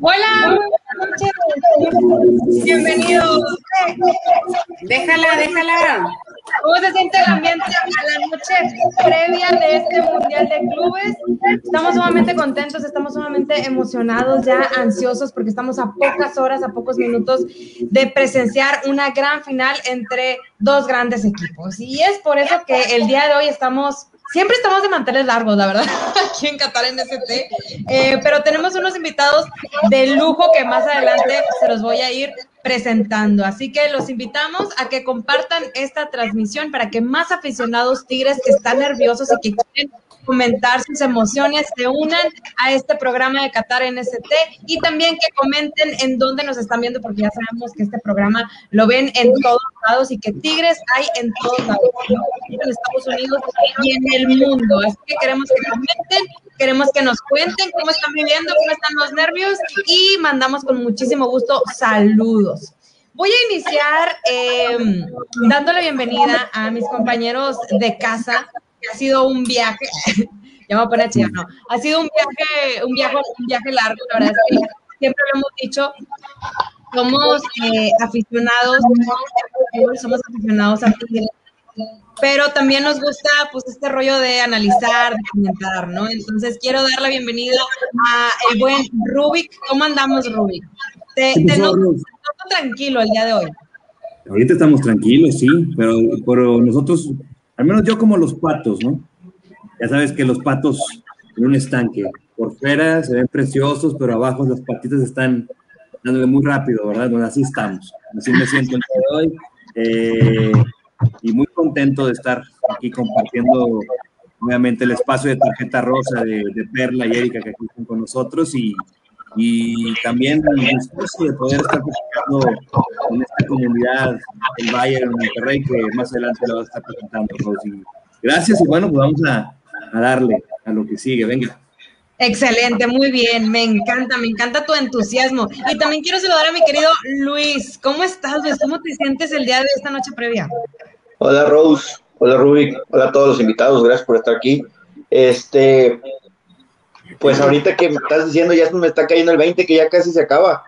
Hola, buenas noches. Bienvenidos. Déjala, déjala. ¿Cómo se siente el ambiente a la noche previa de este Mundial de Clubes? Estamos sumamente contentos, estamos sumamente emocionados, ya ansiosos, porque estamos a pocas horas, a pocos minutos de presenciar una gran final entre dos grandes equipos. Y es por eso que el día de hoy estamos Siempre estamos de manteles largos, la verdad, aquí en Qatar en ST, eh, pero tenemos unos invitados de lujo que más adelante se los voy a ir presentando. Así que los invitamos a que compartan esta transmisión para que más aficionados tigres que están nerviosos y que quieren comentar sus emociones, se unan a este programa de Qatar NST y también que comenten en dónde nos están viendo, porque ya sabemos que este programa lo ven en todos lados y que Tigres hay en todos lados, en Estados Unidos y en el mundo. Así que queremos que comenten, queremos que nos cuenten cómo están viviendo, cómo están los nervios y mandamos con muchísimo gusto saludos. Voy a iniciar eh, dándole bienvenida a mis compañeros de casa, ha sido un viaje, ya me voy a poner chido, no, ha sido un viaje, un viaje, un viaje largo, la verdad es que siempre lo hemos dicho, somos eh, aficionados, somos aficionados a Tigres, pero también nos gusta pues este rollo de analizar, de comentar, ¿no? Entonces quiero dar la bienvenida a el buen Rubik. ¿Cómo andamos, Rubik? Te, te noto, tranquilo el día de hoy. Ahorita estamos tranquilos, sí, pero, pero nosotros al menos yo como los patos, ¿no? Ya sabes que los patos en un estanque, por fuera se ven preciosos, pero abajo las patitas están dándole muy rápido, ¿verdad? Bueno, así estamos. Así me siento el día de hoy. Eh, y muy contento de estar aquí compartiendo nuevamente el espacio de tarjeta rosa de, Perla y Erika que aquí están con nosotros y, y también el de poder estar presentando en esta comunidad el Bayern en Monterrey que más adelante lo va a estar presentando Rosy. Gracias y bueno, pues vamos a, a darle a lo que sigue, venga. Excelente, muy bien, me encanta, me encanta tu entusiasmo. Y también quiero saludar a mi querido Luis. ¿Cómo estás, Luis? ¿Cómo te sientes el día de esta noche previa? Hola, Rose. Hola, Rubik. Hola a todos los invitados. Gracias por estar aquí. Este, pues ahorita que me estás diciendo, ya me está cayendo el 20, que ya casi se acaba.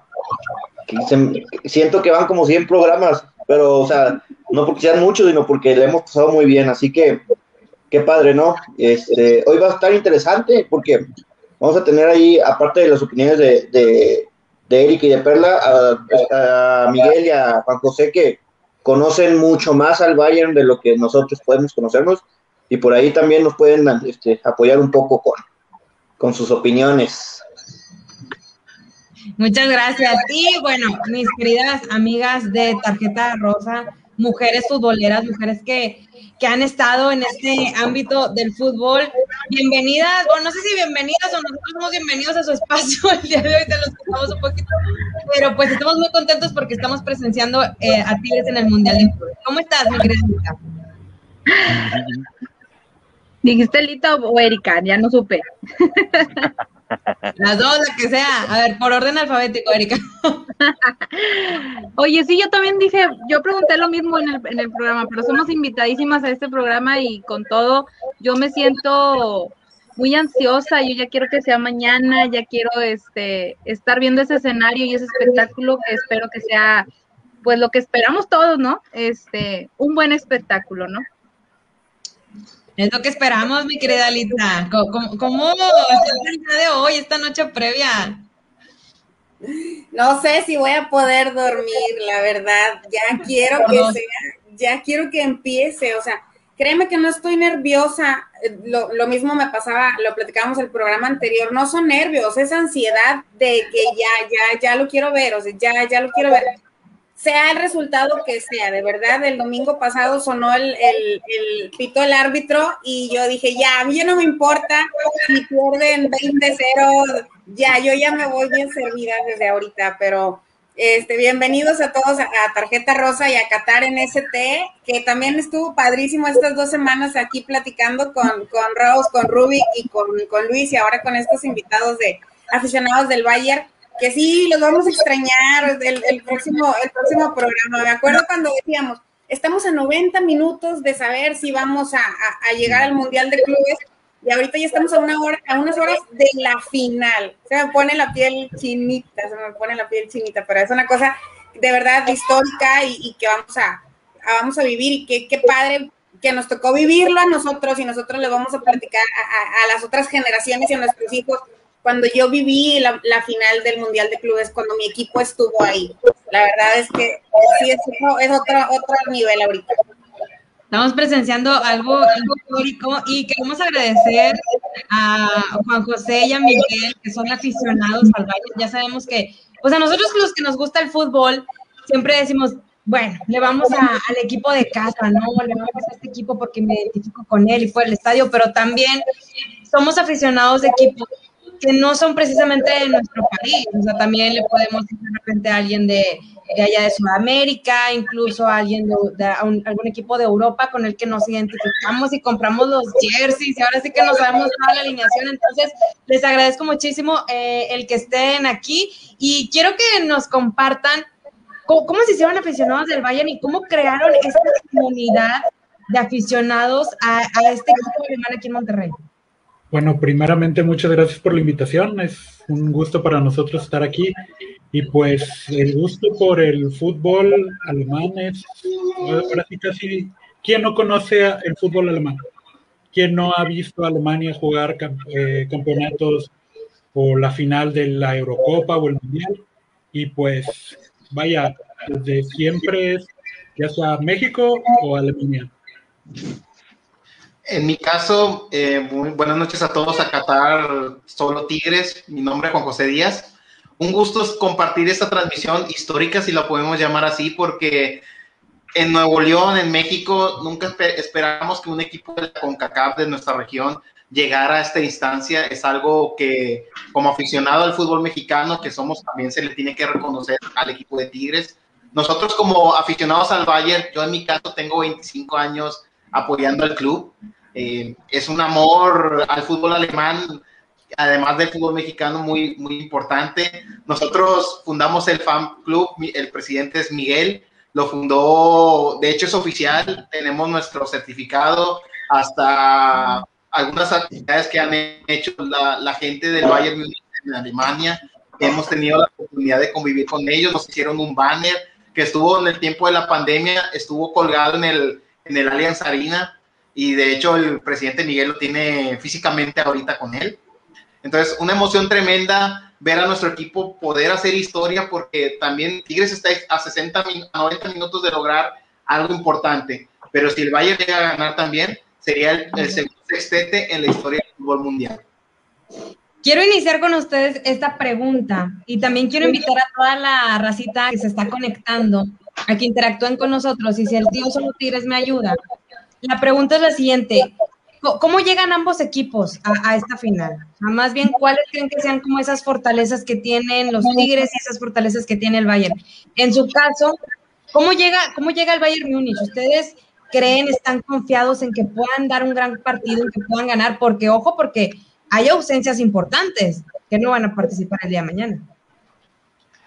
siento que van como 100 programas, pero, o sea, no porque sean muchos, sino porque le hemos pasado muy bien. Así que, qué padre, ¿no? Este, hoy va a estar interesante porque vamos a tener ahí, aparte de las opiniones de, de, de Eric y de Perla, a, Miguel y a Juan José que conocen mucho más al Bayern de lo que nosotros podemos conocernos y por ahí también nos pueden este, apoyar un poco con, con sus opiniones. Muchas gracias. Y bueno, mis queridas amigas de Tarjeta Rosa, mujeres futboleras, mujeres que, que han estado en este ámbito del fútbol, bienvenidas, bueno, no sé si bienvenidas o nosotros somos bienvenidos a su espacio el día de hoy, te los contamos un poquito, pero pues estamos muy contentos porque estamos presenciando eh, a Tigres en el Mundial de Fútbol. ¿Cómo estás, mi querida Lita? ¿Dijiste Lita o Erika? Ya no supe. Las dos, la que sea. A ver, por orden alfabético, Erika. Oye, sí, yo también dije, yo pregunté lo mismo en el, en el programa, pero somos invitadísimas a este programa y con todo, yo me siento muy ansiosa, yo ya quiero que sea mañana, ya quiero este estar viendo ese escenario y ese espectáculo que espero que sea pues lo que esperamos todos, ¿no? Este, un buen espectáculo, ¿no? Es lo que esperamos, mi querida Alita. ¿Cómo, cómo el día de hoy, esta noche previa? No sé si voy a poder dormir, la verdad. Ya quiero que sea, ya quiero que empiece. O sea, créeme que no estoy nerviosa. Lo, lo mismo me pasaba, lo platicábamos el programa anterior. No son nervios, es ansiedad de que ya, ya, ya lo quiero ver. O sea, ya, ya lo quiero ver sea el resultado que sea, de verdad, el domingo pasado sonó el, el, pito del árbitro y yo dije, ya, a mí ya no me importa si pierden 20-0, ya, yo ya me voy bien servida desde ahorita, pero este, bienvenidos a todos a, Tarjeta Rosa y a Qatar en ST, que también estuvo padrísimo estas dos semanas aquí platicando con, con Rose, con Ruby y con, con Luis y ahora con estos invitados de aficionados del Bayern que sí, los vamos a extrañar el, próximo, el próximo programa. Me acuerdo cuando decíamos, estamos a 90 minutos de saber si vamos a, llegar al Mundial de Clubes y ahorita ya estamos a, una hora, a unas horas de la final. Se me pone la piel chinita, se me pone la piel chinita, pero es una cosa de verdad histórica y, que vamos a, vamos a vivir y que qué padre que nos tocó vivirlo a nosotros y nosotros le vamos a platicar a, las otras generaciones y a nuestros hijos cuando yo viví la, final del Mundial de Clubes, cuando mi equipo estuvo ahí. La verdad es que sí, es, es otro, otro nivel ahorita. Estamos presenciando algo histórico y queremos agradecer a Juan José y a Miguel, que son aficionados al baile. Ya sabemos que, pues a nosotros los que nos gusta el fútbol, siempre decimos, bueno, le vamos al equipo de casa, ¿no? Le vamos a este equipo porque me identifico con él y fue el estadio, pero también somos aficionados de equipos que no son precisamente de nuestro país. O sea, también le podemos decir de repente a alguien de, allá de Sudamérica, incluso a alguien de, algún equipo de Europa con el que nos identificamos y compramos los jerseys y ahora sí que nos sabemos toda la alineación. Entonces, les agradezco muchísimo eh, el que estén aquí y quiero que nos compartan cómo, se hicieron aficionados del Bayern y cómo crearon esta comunidad de aficionados a, a este equipo alemán aquí en Monterrey. Bueno, primeramente muchas gracias por la invitación. Es un gusto para nosotros estar aquí. Y pues el gusto por el fútbol alemán es, ahora sí casi, ¿quién no conoce el fútbol alemán? ¿Quién no ha visto a Alemania jugar eh, campeonatos o la final de la Eurocopa o el Mundial? Y pues, vaya, desde siempre es ya sea México o Alemania. En mi caso, eh, buenas noches a todos a Qatar Solo Tigres. Mi nombre es Juan José Díaz. Un gusto compartir esta transmisión histórica, si la podemos llamar así, porque en Nuevo León, en México, nunca esperábamos que un equipo de la CONCACAF de nuestra región llegara a esta instancia. Es algo que, como aficionado al fútbol mexicano, que somos, también se le tiene que reconocer al equipo de Tigres. Nosotros como aficionados al Bayern, yo en mi caso tengo 25 años apoyando al club. Eh, es un amor al fútbol alemán, además del fútbol mexicano, muy, muy importante. Nosotros fundamos el fan club, el presidente es Miguel, lo fundó, de hecho es oficial, tenemos nuestro certificado, hasta algunas actividades que han hecho la, gente del Bayern Munich en Alemania. Hemos tenido la oportunidad de convivir con ellos, nos hicieron un banner que estuvo en el tiempo de la pandemia, estuvo colgado en el, en el Allianz Arena y de hecho el presidente Miguel lo tiene físicamente ahorita con él. Entonces, una emoción tremenda ver a nuestro equipo poder hacer historia porque también Tigres está a 60, a 90 minutos de lograr algo importante, pero si el Bayern llega a ganar también, sería el, segundo sextete en la historia del fútbol mundial. Quiero iniciar con ustedes esta pregunta y también quiero invitar a toda la racita que se está conectando a que interactúen con nosotros y si el tío solo Tigres me ayuda, la pregunta es la siguiente. ¿Cómo llegan ambos equipos a, esta final? más bien, ¿cuáles creen que sean como esas fortalezas que tienen los Tigres y esas fortalezas que tiene el Bayern? En su caso, ¿cómo llega, cómo llega el Bayern Múnich? ¿Ustedes creen, están confiados en que puedan dar un gran partido, en que puedan ganar? Porque, ojo, porque hay ausencias importantes que no van a participar el día de mañana.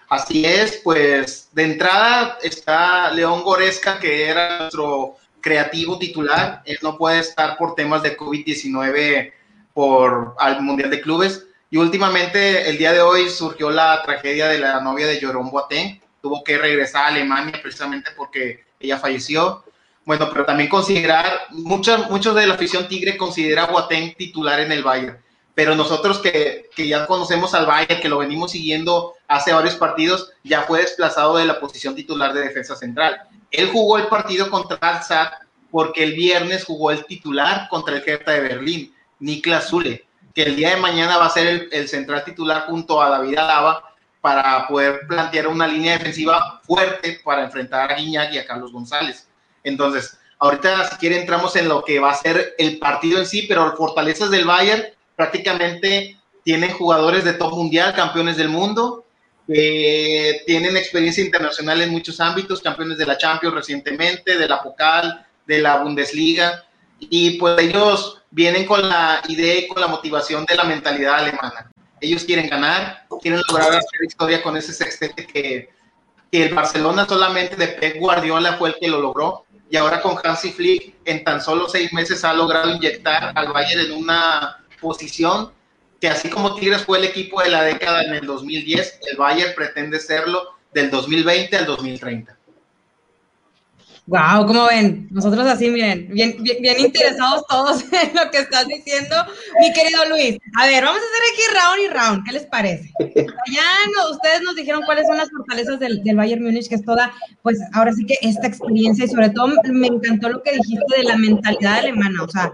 Así es, pues de entrada está León Goresca, que era nuestro creativo titular. Él no puede estar por temas de COVID-19 por al Mundial de Clubes. Y últimamente, el día de hoy, surgió la tragedia de la novia de Jerome Boateng. Tuvo que regresar a Alemania precisamente porque ella falleció. Bueno, pero también considerar, muchos, muchos de la afición tigre considera a Boateng titular en el Bayern. Pero nosotros que, que ya conocemos al Bayern, que lo venimos siguiendo hace varios partidos, ya fue desplazado de la posición titular de defensa central. Él jugó el partido contra Alzat porque el viernes jugó el titular contra el Hertha de Berlín, Niklas Zule, que el día de mañana va a ser el, central titular junto a David Alaba para poder plantear una línea defensiva fuerte para enfrentar a Guiñac y a Carlos González. Entonces, ahorita si quiere entramos en lo que va a ser el partido en sí, pero fortalezas del Bayern prácticamente tienen jugadores de top mundial, campeones del mundo, tienen experiencia internacional en muchos ámbitos, campeones de la Champions recientemente, de la Pocal, de la Bundesliga, y pues ellos vienen con la idea y con la motivación de la mentalidad alemana. Ellos quieren ganar, quieren lograr hacer historia con ese sextete que, que el Barcelona solamente de Pep Guardiola fue el que lo logró. y ahora con Hansi Flick en tan solo seis meses ha logrado inyectar al Bayern en una posición que así como Tigres fue el equipo de la década en el 2010, el Bayern pretende serlo del 2020 al 2030. Wow, ¿cómo ven? Nosotros así, miren, bien, bien, interesados todos en lo que estás diciendo, mi querido Luis. A ver, vamos a hacer aquí round y round, ¿qué les parece? Ya no, ustedes nos dijeron cuáles son las fortalezas del, del, Bayern Múnich, que es toda, pues ahora sí que esta experiencia y sobre todo me encantó lo que dijiste de la mentalidad alemana, o sea,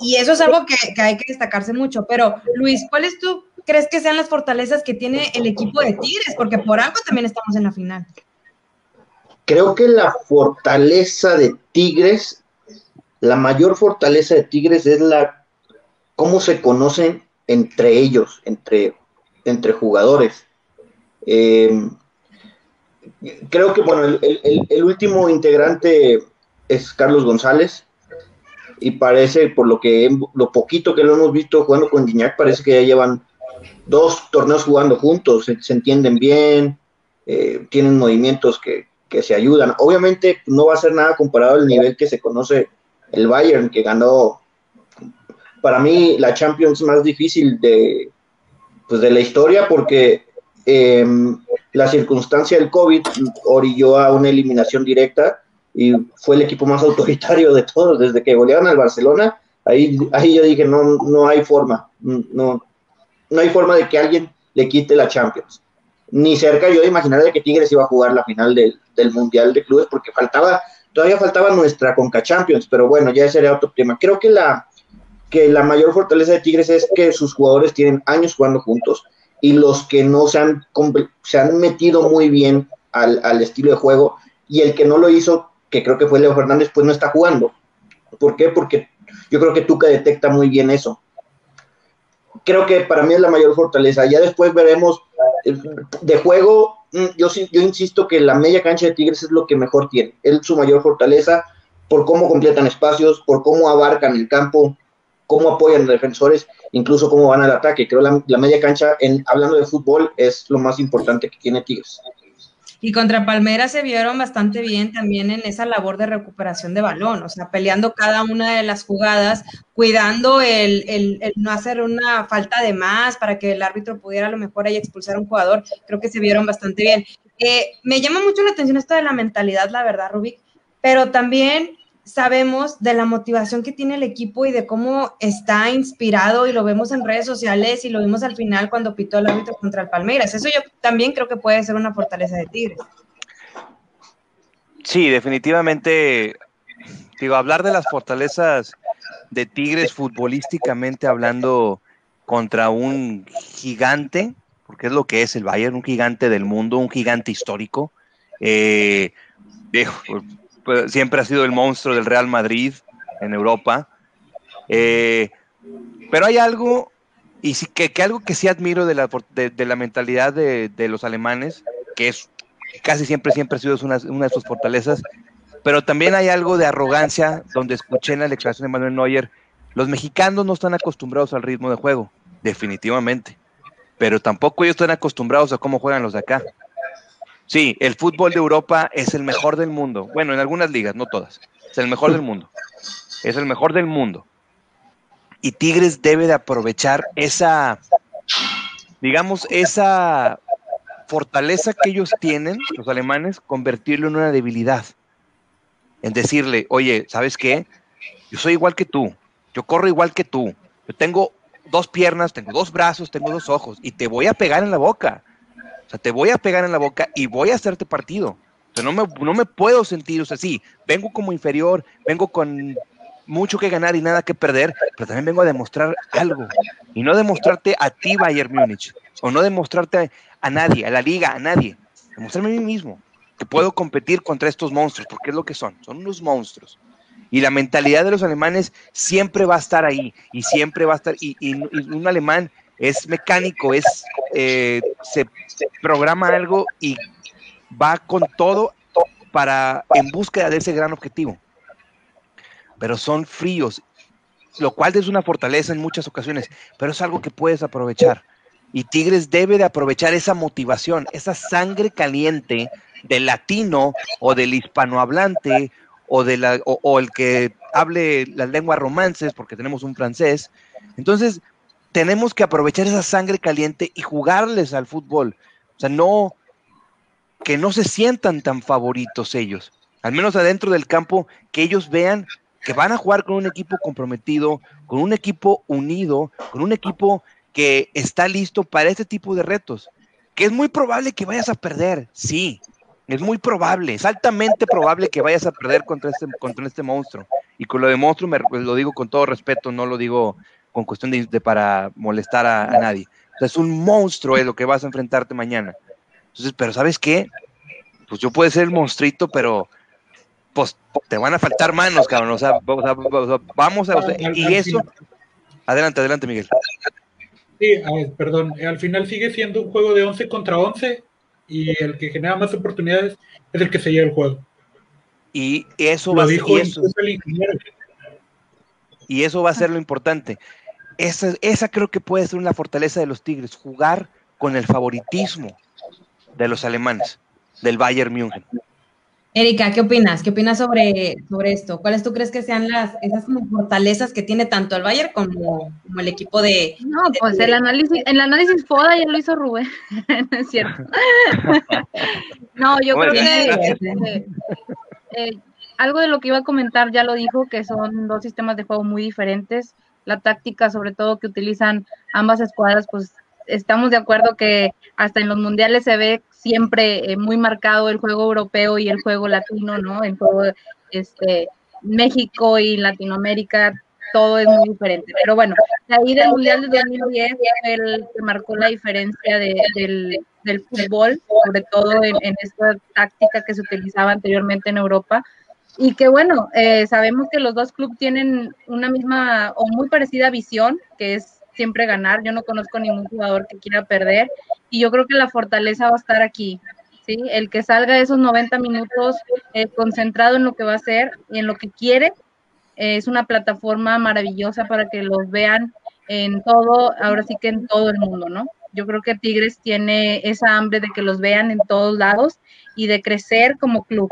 y eso es algo que, que hay que destacarse mucho. Pero Luis, ¿cuáles tú crees que sean las fortalezas que tiene el equipo de Tigres? Porque por algo también estamos en la final. Creo que la fortaleza de Tigres, la mayor fortaleza de Tigres es la cómo se conocen entre ellos, entre, entre jugadores. Eh, creo que, bueno, el, el, último integrante es Carlos González y parece, por lo que lo poquito que lo hemos visto jugando con Gignac, parece que ya llevan dos torneos jugando juntos, se, entienden bien, eh, tienen movimientos que, que se ayudan. Obviamente no va a ser nada comparado al nivel que se conoce el Bayern, que ganó, para mí, la Champions más difícil de, pues, de la historia, porque em, la circunstancia del COVID orilló a una eliminación directa y fue el equipo más autoritario de todos, desde que golearon al Barcelona, ahí, ahí yo dije, no, no hay forma, no, no hay forma de que alguien le quite la Champions ni cerca yo de imaginar de que Tigres iba a jugar la final del, Mundial de Clubes, porque faltaba, todavía faltaba nuestra Conca Champions, pero bueno, ya ese era otro tema. Creo que la, que la mayor fortaleza de Tigres es que sus jugadores tienen años jugando juntos y los que no se han, se han metido muy bien al, al estilo de juego y el que no lo hizo, que creo que fue Leo Fernández, pues no está jugando. ¿Por qué? Porque yo creo que Tuca detecta muy bien eso. Creo que para mí es la mayor fortaleza. Ya después veremos de juego, mm, yo, yo insisto que la media cancha de Tigres es lo que mejor tiene. Es su mayor fortaleza por cómo completan espacios, por cómo abarcan el campo, cómo apoyan defensores, incluso cómo van al ataque. Creo la, la media cancha, en, hablando de fútbol, es lo más importante que tiene Tigres. Y contra Palmeiras se vieron bastante bien también en esa labor de recuperación de balón, o sea, peleando cada una de las jugadas, cuidando el, el, no hacer una falta de más para que el árbitro pudiera a lo mejor ahí expulsar un jugador. Creo que se vieron bastante bien. Eh, me llama mucho la atención esto de la mentalidad, la verdad, Rubik, pero también sabemos de la motivación que tiene el equipo y de cómo está inspirado y lo vemos en redes sociales y lo vimos al final cuando pitó el árbitro contra el Palmeiras. Eso yo también creo que puede ser una fortaleza de Tigres. Sí, definitivamente, digo, hablar de las fortalezas de Tigres futbolísticamente hablando contra un gigante, porque es lo que es el Bayern, un gigante del mundo, un gigante histórico. Eh, pues, siempre ha sido el monstruo del Real Madrid en Europa. Eh, pero hay algo, y sí, que, algo que sí admiro de la, de, la mentalidad de, los alemanes, que es casi siempre, siempre ha sido una, una, de sus fortalezas, pero también hay algo de arrogancia, donde escuché en la declaración de Manuel Neuer, los mexicanos no están acostumbrados al ritmo de juego, definitivamente, pero tampoco ellos están acostumbrados a cómo juegan los de acá. Sí, el fútbol de Europa es el mejor del mundo. Bueno, en algunas ligas, no todas. Es el mejor del mundo. Es el mejor del mundo. Y Tigres debe de aprovechar esa, digamos, esa fortaleza que ellos tienen, los alemanes, convertirlo en una debilidad. En decirle, oye, ¿sabes qué? Yo soy igual que tú. Yo corro igual que tú. Yo tengo dos piernas, tengo dos brazos, tengo dos ojos y te voy a pegar en la boca. Sea, te voy a pegar en la boca y voy a hacerte partido. O sea, no me, no me puedo sentir, o sea, sí, vengo como inferior, vengo con mucho que ganar y nada que perder, pero también vengo a demostrar algo. Y no demostrarte a ti, Bayern Múnich, o no demostrarte a nadie, a la liga, a nadie. Demostrarme a mí mismo que puedo competir contra estos monstruos, porque es lo que son, son unos monstruos. Y la mentalidad de los alemanes siempre va a estar ahí, y siempre va a estar, y, y un alemán es mecánico, es eh, se, programa algo y va con todo para en búsqueda de ese gran objetivo. Pero son fríos, lo cual es una fortaleza en muchas ocasiones, pero es algo que puedes aprovechar. Y Tigres debe de aprovechar esa motivación, esa sangre caliente del latino o del hispanohablante o, de la, o, el que hable las lenguas romances, porque tenemos un francés. Entonces, tenemos que aprovechar esa sangre caliente y jugarles al fútbol. O sea, no, que no se sientan tan favoritos ellos. Al menos adentro del campo, que ellos vean que van a jugar con un equipo comprometido, con un equipo unido, con un equipo que está listo para este tipo de retos. Que es muy probable que vayas a perder, sí, es muy probable, es altamente probable que vayas a perder contra este, contra este monstruo. Y con lo de monstruo me, lo digo con todo respeto, no lo digo con cuestión de, para molestar a, nadie. es un monstruo es lo que vas a enfrentarte mañana. Entonces, pero ¿sabes qué? Pues yo puedo ser el monstruito, pero pues te van a faltar manos, cabrón. O sea, vamos a... y eso... Adelante, adelante, Miguel. Sí, perdón. Al final sigue siendo un juego de 11 contra 11 y el que genera más oportunidades es el que se lleva el juego. Y eso va a ser... Y eso va a ser lo importante. Esa, esa creo que puede ser una fortaleza de los Tigres, jugar con el favoritismo de los alemanes, del Bayern München. Erika, ¿qué opinas? ¿Qué opinas sobre, sobre esto? ¿Cuáles tú crees que sean las esas fortalezas que tiene tanto el Bayern como, el equipo de... No, pues el análisis, el análisis FODA ya lo hizo Rubén, no es cierto. no, yo creo que eh, algo de lo que iba a comentar ya lo dijo, que son dos sistemas de juego muy diferentes. La táctica, sobre todo, que utilizan ambas escuadras, pues estamos de acuerdo que hasta en los mundiales se ve siempre eh, muy marcado el juego europeo y el juego latino, ¿no? El juego este, México y Latinoamérica, todo es muy diferente. Pero bueno, ahí del Mundial de 2010 el que marcó la diferencia del, fútbol, sobre todo en, esta táctica que se utilizaba anteriormente en Europa. Y que bueno, eh, sabemos que los dos clubes tienen una misma o muy parecida visión, que es siempre ganar. Yo no conozco ningún jugador que quiera perder y yo creo que la fortaleza va a estar aquí. ¿sí? El que salga esos 90 minutos eh, concentrado en lo que va a hacer y en lo que quiere, eh, es una plataforma maravillosa para que los vean en todo, ahora sí que en todo el mundo, ¿no? Yo creo que Tigres tiene esa hambre de que los vean en todos lados y de crecer como club.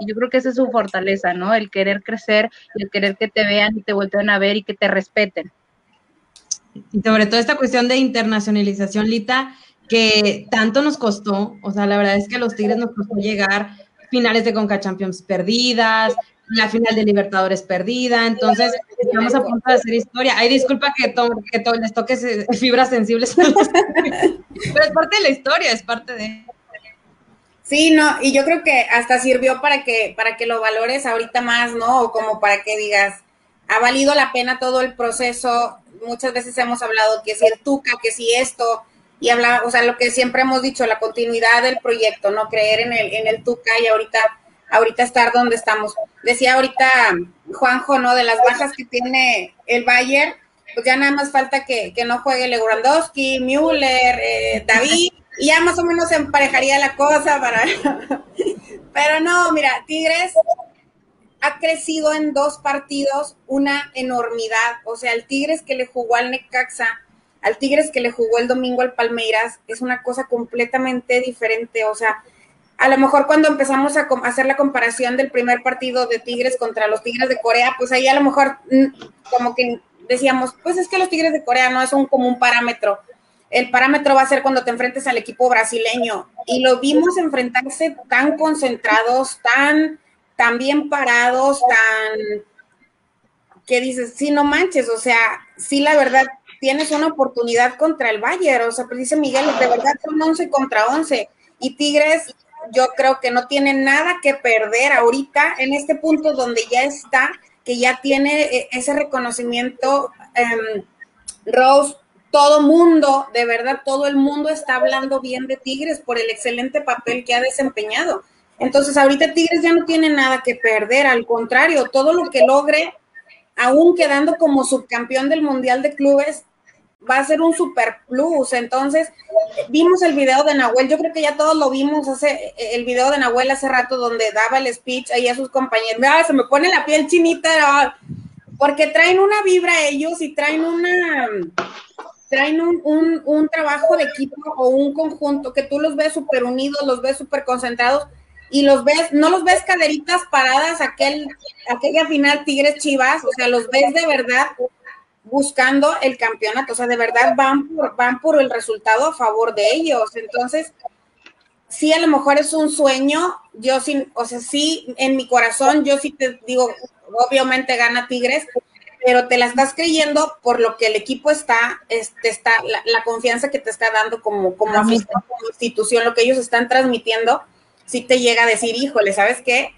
Y yo creo que esa es su fortaleza, ¿no? El querer crecer, el querer que te vean y te vuelvan a ver y que te respeten. Y sobre todo esta cuestión de internacionalización, Lita, que tanto nos costó, o sea, la verdad es que a los Tigres nos costó llegar finales de Conca Champions perdidas, la final de Libertadores perdida, entonces estamos a punto de hacer historia. Ay, disculpa que, que les toque fibras sensibles, pero es parte de la historia, es parte de... Sí, no, y yo creo que hasta sirvió para que, para que lo valores ahorita más, ¿no? O como para que digas, ha valido la pena todo el proceso. Muchas veces hemos hablado que si el Tuca, que si esto, y habla, o sea, lo que siempre hemos dicho, la continuidad del proyecto, no creer en el, en el Tuca y ahorita, ahorita estar donde estamos. Decía ahorita Juanjo, ¿no? De las bajas que tiene el Bayern, pues ya nada más falta que, no juegue Lewandowski, Müller, eh, David, y ya más o menos se emparejaría la cosa para... Pero no, mira, Tigres ha crecido en dos partidos una enormidad. O sea, el Tigres que le jugó al Necaxa, al Tigres que le jugó el domingo al Palmeiras, es una cosa completamente diferente. O sea, a lo mejor cuando empezamos a hacer la comparación del primer partido de Tigres contra los Tigres de Corea, pues ahí a lo mejor mm, como que decíamos, pues es que los Tigres de Corea no es un, como un parámetro. El parámetro va a ser cuando te enfrentes al equipo brasileño. Y lo vimos enfrentarse tan concentrados, tan tan bien parados, tan que dices, sí, no manches, o sea, sí, la verdad, tienes una oportunidad contra el Bayern, o sea, pues dice Miguel, de verdad son 11 contra 11, y Tigres, yo creo que no tiene nada que perder ahorita en este punto donde ya está, que ya tiene eh, ese reconocimiento, eh, Rose, todo mundo, de verdad, todo el mundo está hablando bien de Tigres por el excelente papel que ha desempeñado. Entonces, ahorita Tigres ya no tiene nada que perder, al contrario, todo lo que logre, aún quedando como subcampeón del Mundial de Clubes, va a ser un super plus. Entonces, vimos el video de Nahuel, yo creo que ya todos lo vimos, hace el video de Nahuel hace rato donde daba el speech ahí a sus compañeros. se me pone la piel chinita, porque traen una vibra ellos y traen una traen un, un, un trabajo de equipo o un conjunto que tú los ves súper unidos, los ves súper concentrados y los ves, no los ves caderitas paradas aquel, aquella final Tigres Chivas, o sea, los ves de verdad buscando el campeonato, o sea, de verdad van por, van por el resultado a favor de ellos. Entonces, sí, a lo mejor es un sueño, yo sí, o sea, sí, en mi corazón, yo sí te digo, obviamente gana Tigres, pero te la estás creyendo por lo que el equipo está, este, está la, confianza que te está dando como, como, como institución, lo que ellos están transmitiendo, sí te llega a decir, híjole, ¿sabes qué?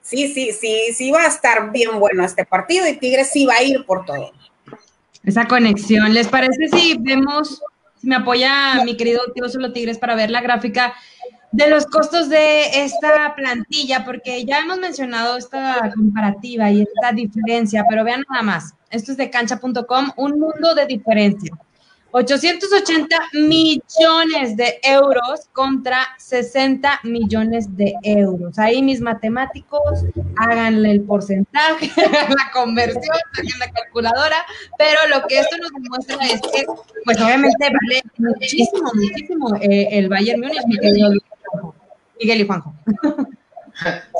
Sí, sí, sí, sí va a estar bien bueno este partido y Tigres sí va a ir por todo esa conexión. ¿Les parece si vemos, si me apoya mi querido tío Solo Tigres para ver la gráfica de los costos de esta plantilla? Porque ya hemos mencionado esta comparativa y esta diferencia, pero vean nada más. Esto es de cancha.com, un mundo de diferencia. 880 millones de euros contra 60 millones de euros. Ahí mis matemáticos, háganle el porcentaje, la conversión, saquen la calculadora, pero lo que esto nos demuestra es que, pues obviamente vale muchísimo, muchísimo eh, el Bayern Múnich, Miguel y Juanjo.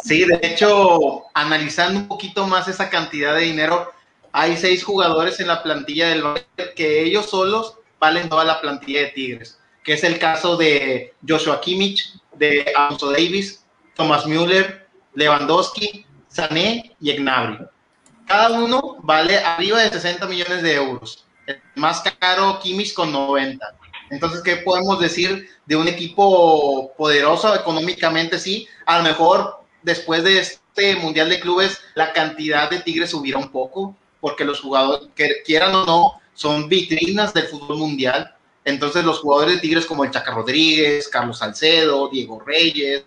Sí, de hecho, analizando un poquito más esa cantidad de dinero, hay seis jugadores en la plantilla del Bayern que ellos solos valen toda la plantilla de Tigres, que es el caso de Joshua Kimmich, de Alonso Davis, Thomas Müller, Lewandowski, Sané y Gnabry. Cada uno vale arriba de 60 millones de euros. El más caro Kimmich con 90. Entonces, ¿qué podemos decir de un equipo poderoso económicamente? Sí, a lo mejor después de este Mundial de Clubes la cantidad de Tigres subirá un poco, porque los jugadores, que quieran o no, son vitrinas del fútbol mundial. Entonces los jugadores de Tigres como el Chaca Rodríguez, Carlos Salcedo, Diego Reyes,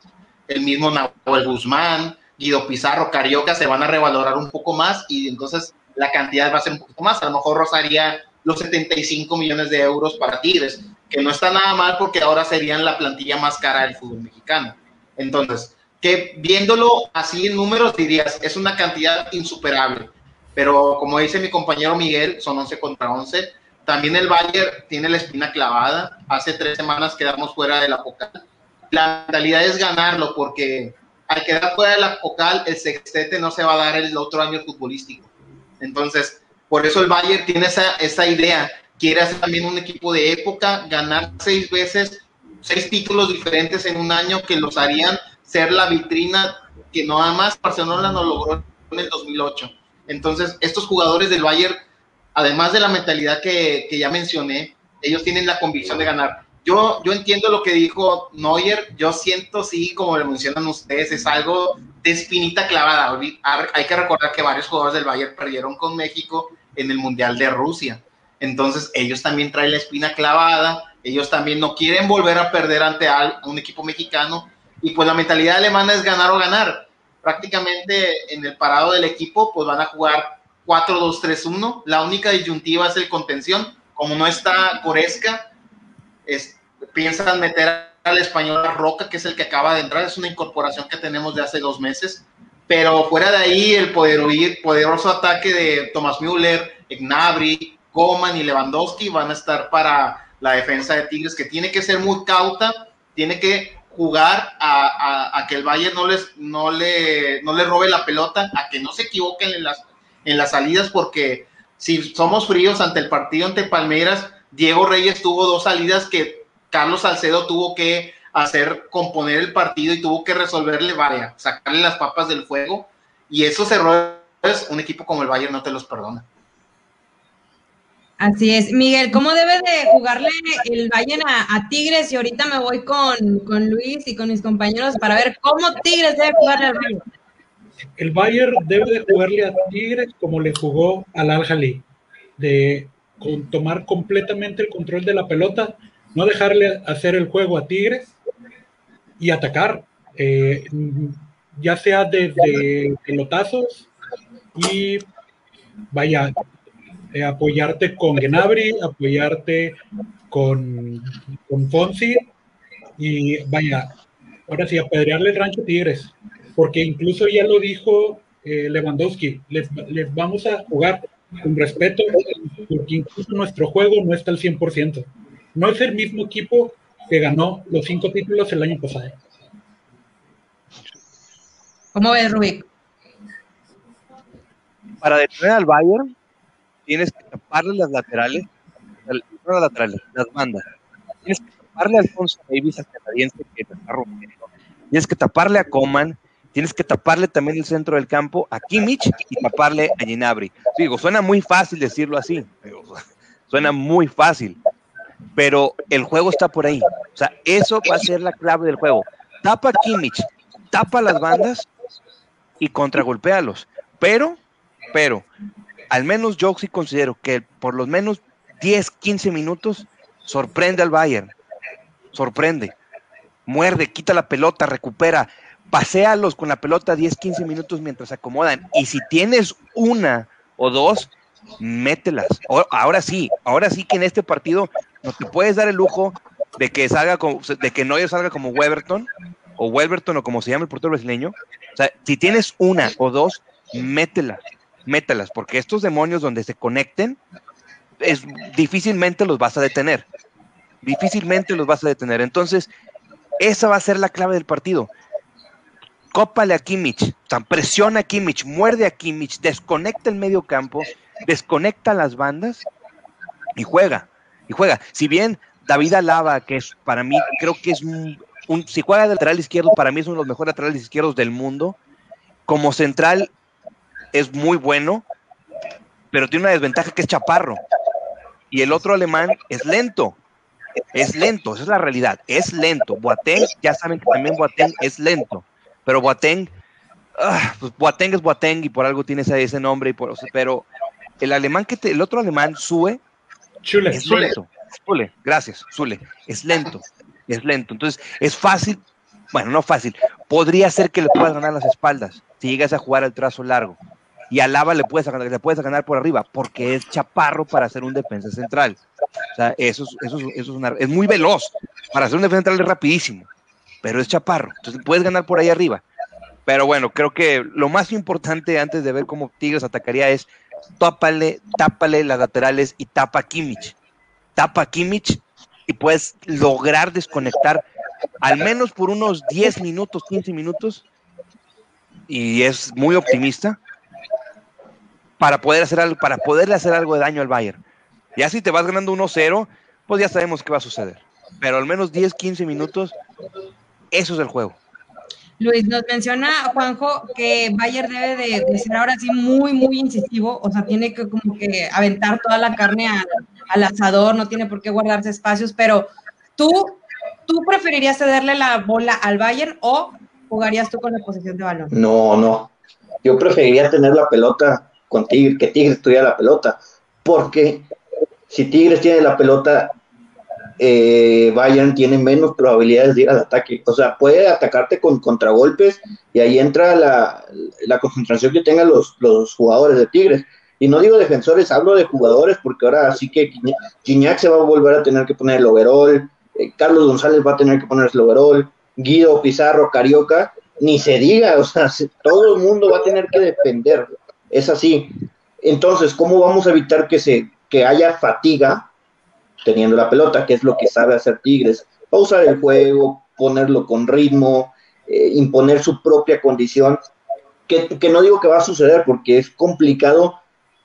el mismo Nahuel Guzmán, Guido Pizarro, Carioca se van a revalorar un poco más y entonces la cantidad va a ser un poco más. A lo mejor rozaría los 75 millones de euros para Tigres, que no está nada mal porque ahora serían la plantilla más cara del fútbol mexicano. Entonces, que viéndolo así en números dirías, es una cantidad insuperable pero como dice mi compañero Miguel, son 11 contra 11. También el Bayern tiene la espina clavada. Hace tres semanas quedamos fuera de la Pocal. La mentalidad es ganarlo porque al quedar fuera de la Pocal, el sextete no se va a dar el otro año futbolístico. Entonces, por eso el Bayern tiene esa, esa idea. Quiere hacer también un equipo de época, ganar seis veces, seis títulos diferentes en un año que los harían ser la vitrina que nada más Barcelona no logró en el 2008 entonces, estos jugadores del Bayern, además de la mentalidad que, ya mencioné, ellos tienen la convicción de ganar. Yo, yo entiendo lo que dijo Neuer, yo siento, sí, como lo mencionan ustedes, es algo de espinita clavada. Hay que recordar que varios jugadores del Bayern perdieron con México en el Mundial de Rusia. Entonces, ellos también traen la espina clavada, ellos también no quieren volver a perder ante un equipo mexicano. Y pues la mentalidad alemana es ganar o ganar prácticamente en el parado del equipo, pues van a jugar 4-2-3-1. La única disyuntiva es el contención. Como no está Coresca, es, piensan meter al español Roca, que es el que acaba de entrar. Es una incorporación que tenemos de hace dos meses. Pero fuera de ahí, el poderoso ataque de Thomas Müller, Gnabry, Coman y Lewandowski van a estar para la defensa de Tigres, que tiene que ser muy cauta, tiene que jugar a, que el Bayern no, les, no, le, no le robe la pelota, a que no se equivoquen en las, en las salidas, porque si somos fríos ante el partido ante Palmeiras, Diego Reyes tuvo dos salidas que Carlos Salcedo tuvo que hacer componer el partido y tuvo que resolverle varias, sacarle las papas del fuego, y esos errores un equipo como el Bayern no te los perdona. Así es. Miguel, ¿cómo debe de jugarle el Bayern a, Tigres? Y ahorita me voy con, Luis y con mis compañeros para ver cómo Tigres debe jugarle al Bayern. El Bayern debe de jugarle a Tigres como le jugó al Al-Jali, de tomar completamente el control de la pelota, no dejarle hacer el juego a Tigres y atacar, eh, ya sea desde pelotazos y vaya, eh, apoyarte con Genabri, apoyarte con, con Fonsi y vaya, ahora sí, apedrearle el rancho Tigres, porque incluso ya lo dijo eh, Lewandowski, les, les, vamos a jugar con respeto, porque incluso nuestro juego no está al 100%. No es el mismo equipo que ganó los cinco títulos el año pasado. ¿Cómo ves, Rubik? Para detener al Bayern, tienes que taparle las laterales, no las laterales, las bandas. Tienes que taparle a Alfonso Davis, al canadiense que te está rompiendo. Tienes que taparle a Coman, tienes que taparle también el centro del campo a Kimmich y taparle a Ginabri. Digo, suena muy fácil decirlo así, suena muy fácil, pero el juego está por ahí. O sea, eso va a ser la clave del juego. Tapa Kimmich, tapa las bandas y contragolpéalos. Pero, pero, al menos yo sí considero que por lo menos 10, 15 minutos sorprende al Bayern. Sorprende. Muerde, quita la pelota, recupera, paséalos con la pelota 10, 15 minutos mientras se acomodan. Y si tienes una o dos, mételas. Ahora sí, ahora sí que en este partido no te puedes dar el lujo de que salga como, de que Neuer salga como Weberton o Welberton o como se llama el portero brasileño. O sea, si tienes una o dos, mételas, mételas, porque estos demonios donde se conecten, es, difícilmente los vas a detener. Difícilmente los vas a detener. Entonces, esa va a ser la clave del partido. Cópale a Kimmich, presiona a Kimmich, muerde a Kimmich, desconecta el medio campo, desconecta las bandas y juega. Y juega. Si bien David Alaba, que es para mí, creo que es un, si juega de lateral izquierdo, para mí es uno de los mejores laterales izquierdos del mundo. Como central es muy bueno, pero tiene una desventaja que es chaparro. Y el otro alemán es lento. Es lento, esa es la realidad. Es lento. Boateng, ya saben que también Boateng es lento. Pero Boateng, ah, pues Boateng es Boateng y por algo tiene ese, nombre. Y por, pero el alemán que el otro alemán, Sue, Chule, es lento. Zule, gracias, Zule, es lento, es lento. Entonces, es fácil, bueno, no fácil, podría ser que le puedas ganar las espaldas si llegas a jugar al trazo largo. Y a Lava le puedes, ganar, le puedes ganar por arriba, porque es chaparro para ser un defensa central. O sea, eso, es, eso, eso es, es muy veloz. Para ser un defensa central es rapidísimo, pero es chaparro. Entonces, puedes ganar por ahí arriba. Pero bueno, creo que lo más importante antes de ver cómo Tigres atacaría es tápale, tápale las laterales y tapa a Kimmich. Tapa a Kimmich y puedes lograr desconectar al menos por unos 10 minutos, 15 minutos, y es muy optimista, para poder hacer algo, para poderle hacer algo de daño al Bayern. Ya si te vas ganando 1-0, pues ya sabemos qué va a suceder. Pero al menos 10, 15 minutos, eso es el juego. Luis, nos menciona Juanjo que Bayern debe de, ser ahora sí muy, muy incisivo, o sea, tiene que como que aventar toda la carne al asador, no tiene por qué guardarse espacios, pero tú, ¿tú preferirías cederle la bola al Bayern o jugarías tú con la posición de balón? No, no, yo preferiría tener la pelota con Tigres, que Tigres tuviera la pelota, porque si Tigres tiene la pelota, eh, Bayern tiene menos probabilidades de ir al ataque. O sea, puede atacarte con contragolpes y ahí entra la, concentración que tengan los, los, jugadores de Tigres. Y no digo defensores, hablo de jugadores porque ahora sí que Gignac se va a volver a tener que poner el overall, eh, Carlos González va a tener que poner el overall, Guido Pizarro, Carioca, ni se diga, o sea, todo el mundo va a tener que defender. Es así. Entonces, ¿cómo vamos a evitar que, se, que haya fatiga teniendo la pelota, que es lo que sabe hacer Tigres. Pausar el juego, ponerlo con ritmo, eh, imponer su propia condición, que, que, no digo que va a suceder porque es complicado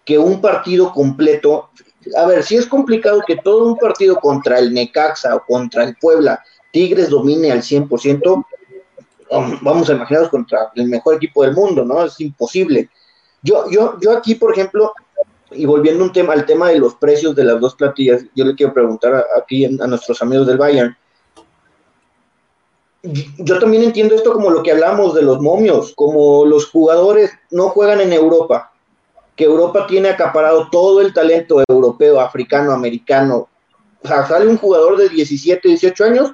que un partido completo, a ver, si es complicado que todo un partido contra el Necaxa o contra el Puebla, Tigres domine al 100%, um, vamos a imaginarnos contra el mejor equipo del mundo, ¿no? Es imposible. Yo, yo, yo aquí, por ejemplo, y volviendo un tema, al tema de los precios de las dos platillas, yo le quiero preguntar aquí a, nuestros amigos del Bayern. Yo también entiendo esto como lo que hablamos de los momios, como los jugadores no juegan en Europa, que Europa tiene acaparado todo el talento europeo, africano, americano. O sea, sale un jugador de 17, 18 años,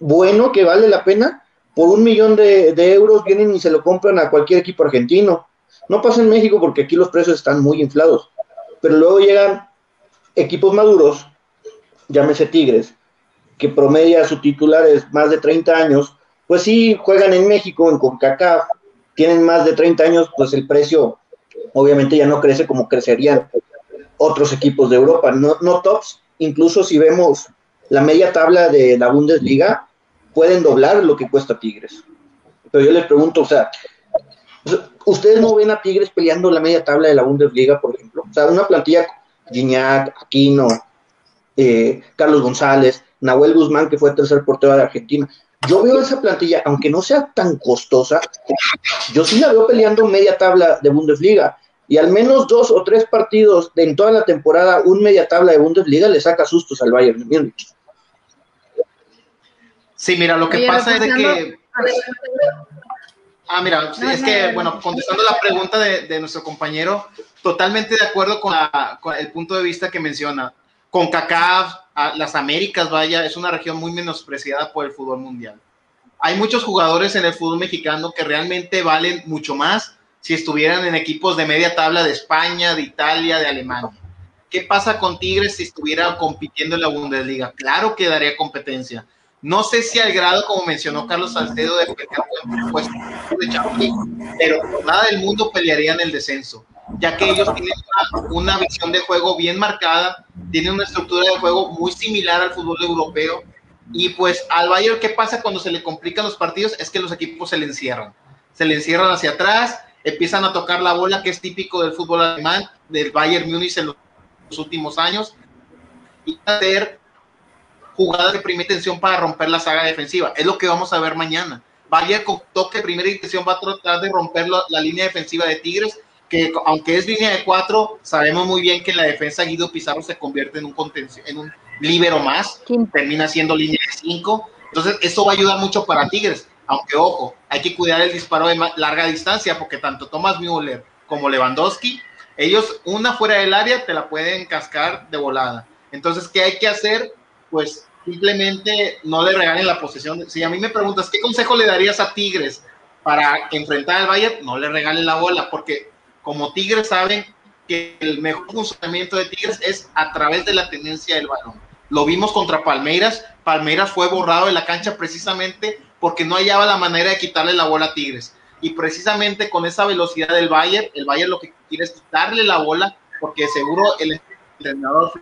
bueno, que vale la pena, por un millón de euros vienen y se lo compran a cualquier equipo argentino no pasa en México porque aquí los precios están muy inflados, pero luego llegan equipos maduros, llámese Tigres, que promedia su titular es más de 30 años, pues sí, juegan en México, en CONCACAF, tienen más de 30 años, pues el precio obviamente ya no crece como crecerían otros equipos de Europa, no, no tops, incluso si vemos la media tabla de la Bundesliga, pueden doblar lo que cuesta Tigres. pero yo les pregunto, o sea, ¿ustedes no ven a Tigres peleando la media tabla de la Bundesliga, por ejemplo? O sea, una plantilla, Gignac, Aquino, eh, Carlos González, Nahuel Guzmán, que fue tercer portero de Argentina. Yo veo esa plantilla, aunque no sea tan costosa, yo sí la veo peleando media tabla de Bundesliga. Y al menos dos o tres partidos de, en toda la temporada, un media tabla de Bundesliga le saca sustos al Bayern Múnich. Sí, mira, lo que pasa es de que... Ah, mira, es que, bueno, contestando la pregunta de, nuestro compañero, totalmente de acuerdo con, con, el punto de vista que menciona. Con CACAF, las Américas, vaya, es una región muy menospreciada por el fútbol mundial. Hay muchos jugadores en el fútbol mexicano que realmente valen mucho más si estuvieran en equipos de media tabla de España, de Italia, de Alemania. ¿Qué pasa con Tigres si estuviera compitiendo en la Bundesliga? Claro que daría competencia. No sé si al grado, como mencionó Carlos Salcedo, de puesto de pero por nada del mundo pelearían el descenso, ya que ellos tienen una, una, visión de juego bien marcada, tienen una estructura de juego muy similar al fútbol europeo. Y pues al Bayern, ¿qué pasa cuando se le complican los partidos? Es que los equipos se le encierran. Se le encierran hacia atrás, empiezan a tocar la bola, que es típico del fútbol alemán, del Bayern Múnich en los últimos años, y hacer jugadas de primera intención para romper la saga defensiva. Es lo que vamos a ver mañana. Bayern con toque de primera intención va a tratar de romper la, línea defensiva de Tigres, que aunque es línea de cuatro, sabemos muy bien que en la defensa Guido Pizarro se convierte en un en un líbero más, termina siendo línea de cinco. Entonces, eso va a ayudar mucho para Tigres. Aunque, ojo, hay que cuidar el disparo de larga distancia, porque tanto Thomas Müller como Lewandowski, ellos, una fuera del área, te la pueden cascar de volada. Entonces, ¿qué hay que hacer? Pues simplemente no le regalen la posesión. Si a mí me preguntas, ¿qué consejo le darías a Tigres para enfrentar al Bayern? No le regalen la bola, porque como Tigres saben que el mejor funcionamiento de Tigres es a través de la tendencia del balón. Lo vimos contra Palmeiras. Palmeiras fue borrado de la cancha precisamente porque no hallaba la manera de quitarle la bola a Tigres. Y precisamente con esa velocidad del Bayern, el Bayern lo que quiere es quitarle la bola, porque seguro el entrenador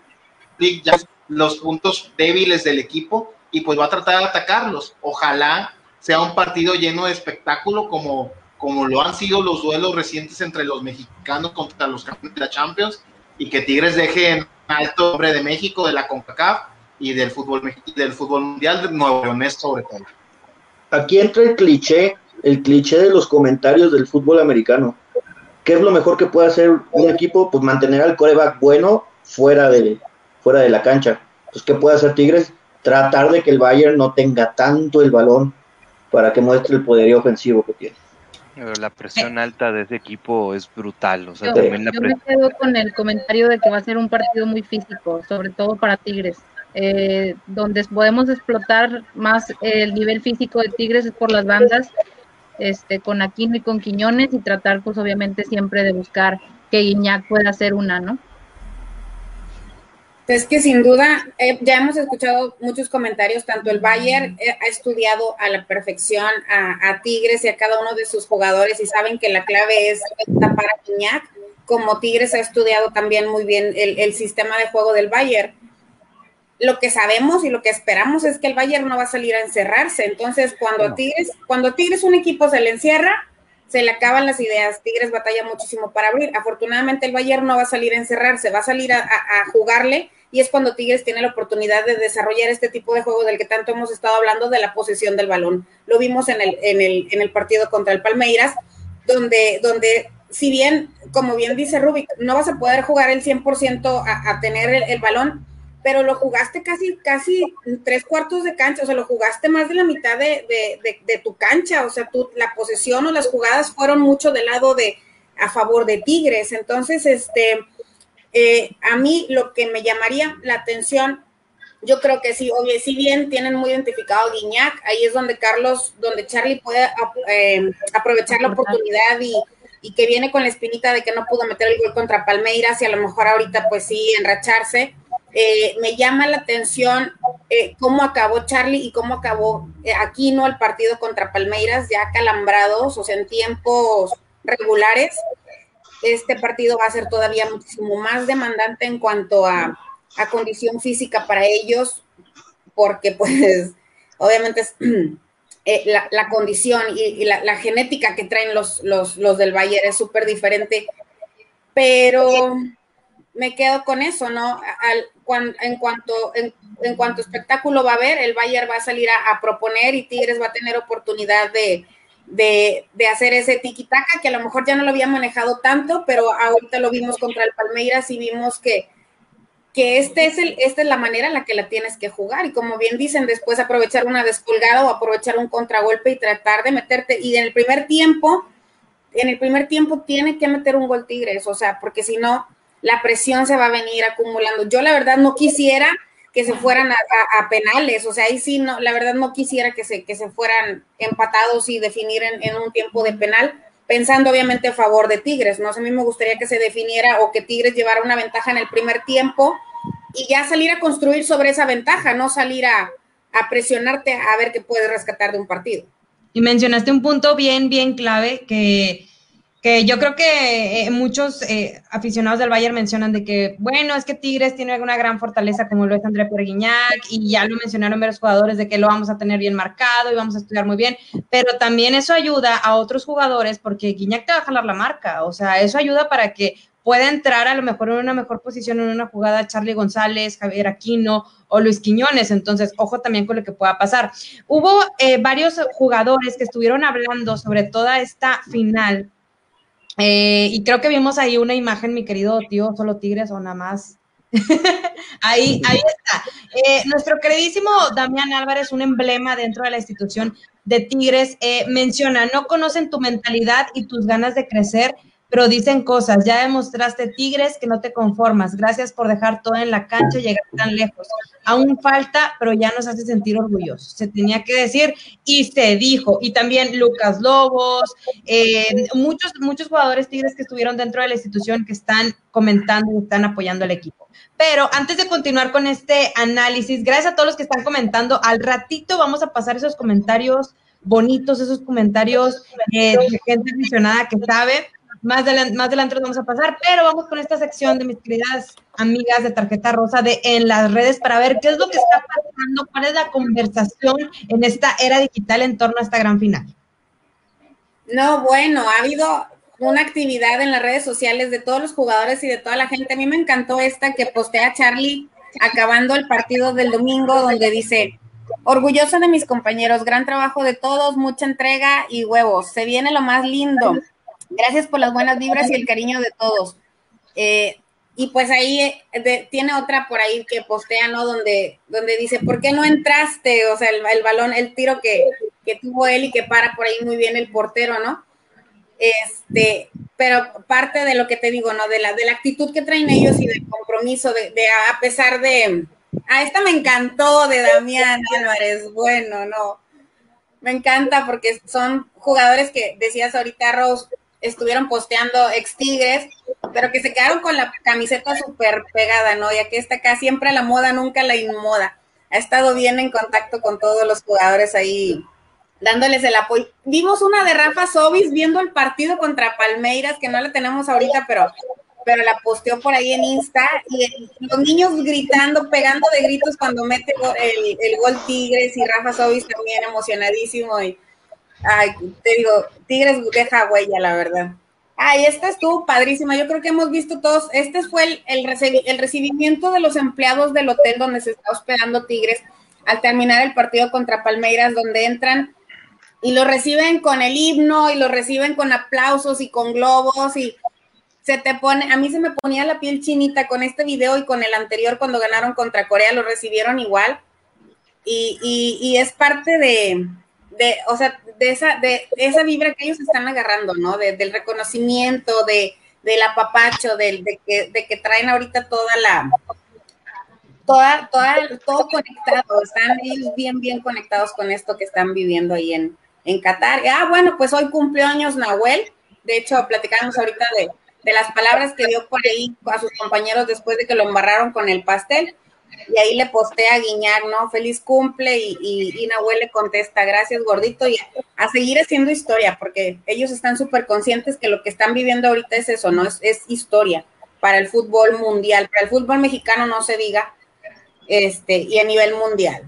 ya los puntos débiles del equipo y pues va a tratar de atacarlos. Ojalá sea un partido lleno de espectáculo como, como lo han sido los duelos recientes entre los mexicanos contra los campeones de la Champions y que Tigres deje en alto nombre de México, de la CONCACAF y del fútbol, del fútbol mundial de Nuevo León sobre todo. Aquí entra el cliché, el cliché de los comentarios del fútbol americano. ¿Qué es lo mejor que puede hacer un equipo? Pues mantener al coreback bueno fuera de, fuera de la cancha. Pues, ¿qué puede hacer Tigres? Tratar de que el Bayern no tenga tanto el balón para que muestre el poderío ofensivo que tiene. la presión alta de ese equipo es brutal. O sea, yo, me quedo con el comentario de que va a ser un partido muy físico, sobre todo para Tigres. Eh, donde podemos explotar más el nivel físico de Tigres es por las bandas, este, con Aquino y con Quiñones, y tratar, pues obviamente, siempre de buscar que Guiñac pueda hacer una, ¿no? Es que sin duda, eh, ya hemos escuchado muchos comentarios, tanto el Bayern eh, ha estudiado a la perfección a, Tigres y a cada uno de sus jugadores y saben que la clave es tapar a Quiñac, como Tigres ha estudiado también muy bien el, sistema de juego del Bayern. Lo que sabemos y lo que esperamos es que el Bayern no va a salir a encerrarse. Entonces, cuando Tigres, cuando Tigres un equipo se le encierra, se le acaban las ideas. Tigres batalla muchísimo para abrir. Afortunadamente el Bayern no va a salir a encerrarse, va a salir a jugarle y es cuando Tigres tiene la oportunidad de desarrollar este tipo de juego del que tanto hemos estado hablando de la posesión del balón. Lo vimos en el, en el, en el partido contra el Palmeiras, donde, donde si bien, como bien dice Rubik, no vas a poder jugar el 100% a, a tener el, balón, pero lo jugaste casi, casi tres cuartos de cancha, o sea, lo jugaste más de la mitad de, de, de, tu cancha, o sea, tú, la posesión o las jugadas fueron mucho del lado de a favor de Tigres, entonces, este, eh, a mí lo que me llamaría la atención, yo creo que sí, obvio, si bien tienen muy identificado a Guiñac, ahí es donde Carlos, donde Charlie puede eh, aprovechar la oportunidad y, que viene con la espinita de que no pudo meter el gol contra Palmeiras y a lo mejor ahorita pues sí enracharse. Eh, me llama la atención cómo acabó Charlie y cómo acabó aquí no el partido contra Palmeiras, ya calambrados, o sea, en tiempos regulares este partido va a ser todavía muchísimo más demandante en cuanto a, condición física para ellos, porque pues obviamente eh, la, condición y, la, genética que traen los, los, los del Bayern es súper diferente, pero me quedo con eso, ¿no? Al, en, cuanto, en, cuanto espectáculo va a haber, el Bayern va a salir a, proponer y Tigres va a tener oportunidad de, de, de hacer ese tiki-taka que a lo mejor ya no lo había manejado tanto, pero ahorita lo vimos contra el Palmeiras y vimos que que este es el, esta es la manera en la que la tienes que jugar. Y como bien dicen, después aprovechar una descolgada o aprovechar un contragolpe y tratar de meterte. Y en el primer tiempo, en el primer tiempo tiene que meter un gol Tigres, o sea, porque si no, la presión se va a venir acumulando. Yo la verdad no quisiera que se fueran a, penales, o sea, ahí sí, no, la verdad no quisiera que se, que se fueran empatados y definir en, un tiempo de penal, pensando obviamente a favor de Tigres, ¿no? a mí me gustaría que se definiera o que Tigres llevara una ventaja en el primer tiempo y ya salir a construir sobre esa ventaja, no salir a, presionarte a ver qué puedes rescatar de un partido. Y mencionaste un punto bien, bien clave que, que yo creo que eh, muchos eh, aficionados del Bayern mencionan de que, bueno, es que Tigres tiene una gran fortaleza como lo es André Perguiñac y ya lo mencionaron varios jugadores de que lo vamos a tener bien marcado y vamos a estudiar muy bien, pero también eso ayuda a otros jugadores porque Guiñac te va a jalar la marca, o sea, eso ayuda para que puede entrar a lo mejor en una mejor posición en una jugada Charlie González, Javier Aquino o Luis Quiñones. Entonces, ojo también con lo que pueda pasar. Hubo eh, varios jugadores que estuvieron hablando sobre toda esta final. Eh, y creo que vimos ahí una imagen, mi querido tío, solo Tigres o nada más. ahí, ahí está. Eh, nuestro queridísimo Damián Álvarez, un emblema dentro de la institución de Tigres, menciona, no conocen tu mentalidad y tus ganas de crecer pero dicen cosas, ya demostraste Tigres que no te conformas, gracias por dejar todo en la cancha y llegar tan lejos. Aún falta, pero ya nos hace sentir orgullosos. Se tenía que decir y se dijo. Y también Lucas Lobos, eh, muchos, muchos jugadores Tigres que estuvieron dentro de la institución que están comentando y están apoyando al equipo. Pero antes de continuar con este análisis, gracias a todos los que están comentando, al ratito vamos a pasar esos comentarios bonitos, esos comentarios eh, de gente aficionada que sabe más, adelante, más vamos a pasar, pero vamos con esta sección de mis queridas amigas de Tarjeta Rosa de en las redes para ver qué es lo que está pasando, cuál es la conversación en esta era digital en torno a esta gran final. No, bueno, ha habido una actividad en las redes sociales de todos los jugadores y de toda la gente. A mí me encantó esta que postea Charlie acabando el partido del domingo, donde dice, orgulloso de mis compañeros, gran trabajo de todos, mucha entrega y huevos. Se viene lo más lindo. Gracias por las buenas vibras y el cariño de todos. Eh, y pues ahí eh, tiene otra por ahí que postea, ¿no? Donde, donde dice, ¿por qué no entraste? O sea, el, balón, el tiro que, que, tuvo él y que para por ahí muy bien el portero, ¿no? Este, pero parte de lo que te digo, ¿no? De la, de la actitud que traen ellos y del compromiso, de, de a pesar de, ah, esta me encantó de Damián Álvarez, bueno, no, me encanta porque son jugadores que decías ahorita, Rose, estuvieron posteando ex Tigres, pero que se quedaron con la camiseta súper pegada, ¿no? Ya que está acá siempre la moda, nunca la inmoda. Ha estado bien en contacto con todos los jugadores ahí, dándoles el apoyo. Vimos una de Rafa Sobis viendo el partido contra Palmeiras, que no la tenemos ahorita, pero, pero la posteó por ahí en Insta, y los niños gritando, pegando de gritos cuando mete el, el gol Tigres, y Rafa Sobis también emocionadísimo, y Ay, te digo, Tigres deja huella, la verdad. Ay, esta estuvo padrísima. Yo creo que hemos visto todos. Este fue el, el, recibimiento de los empleados del hotel donde se está hospedando Tigres al terminar el partido contra Palmeiras, donde entran y lo reciben con el himno y lo reciben con aplausos y con globos y se te pone, a mí se me ponía la piel chinita con este video y con el anterior cuando ganaron contra Corea, lo recibieron igual. Y, y, y es parte de, de, o sea, de esa, de esa vibra que ellos están agarrando, ¿no? del reconocimiento, de, del apapacho, del, de, que, de que traen ahorita toda la, toda, toda, todo conectado, están ellos bien, bien conectados con esto que están viviendo ahí en, en Qatar. Ah, bueno, pues hoy cumplió años Nahuel, de hecho, platicamos ahorita de, de las palabras que dio por ahí a sus compañeros después de que lo embarraron con el pastel y ahí le postea a Guiñar, ¿no? Feliz cumple y, y, Nahuel le contesta, gracias gordito, y a seguir haciendo historia, porque ellos están súper conscientes que lo que están viviendo ahorita es eso, ¿no? Es, es, historia para el fútbol mundial, para el fútbol mexicano no se diga, este, y a nivel mundial.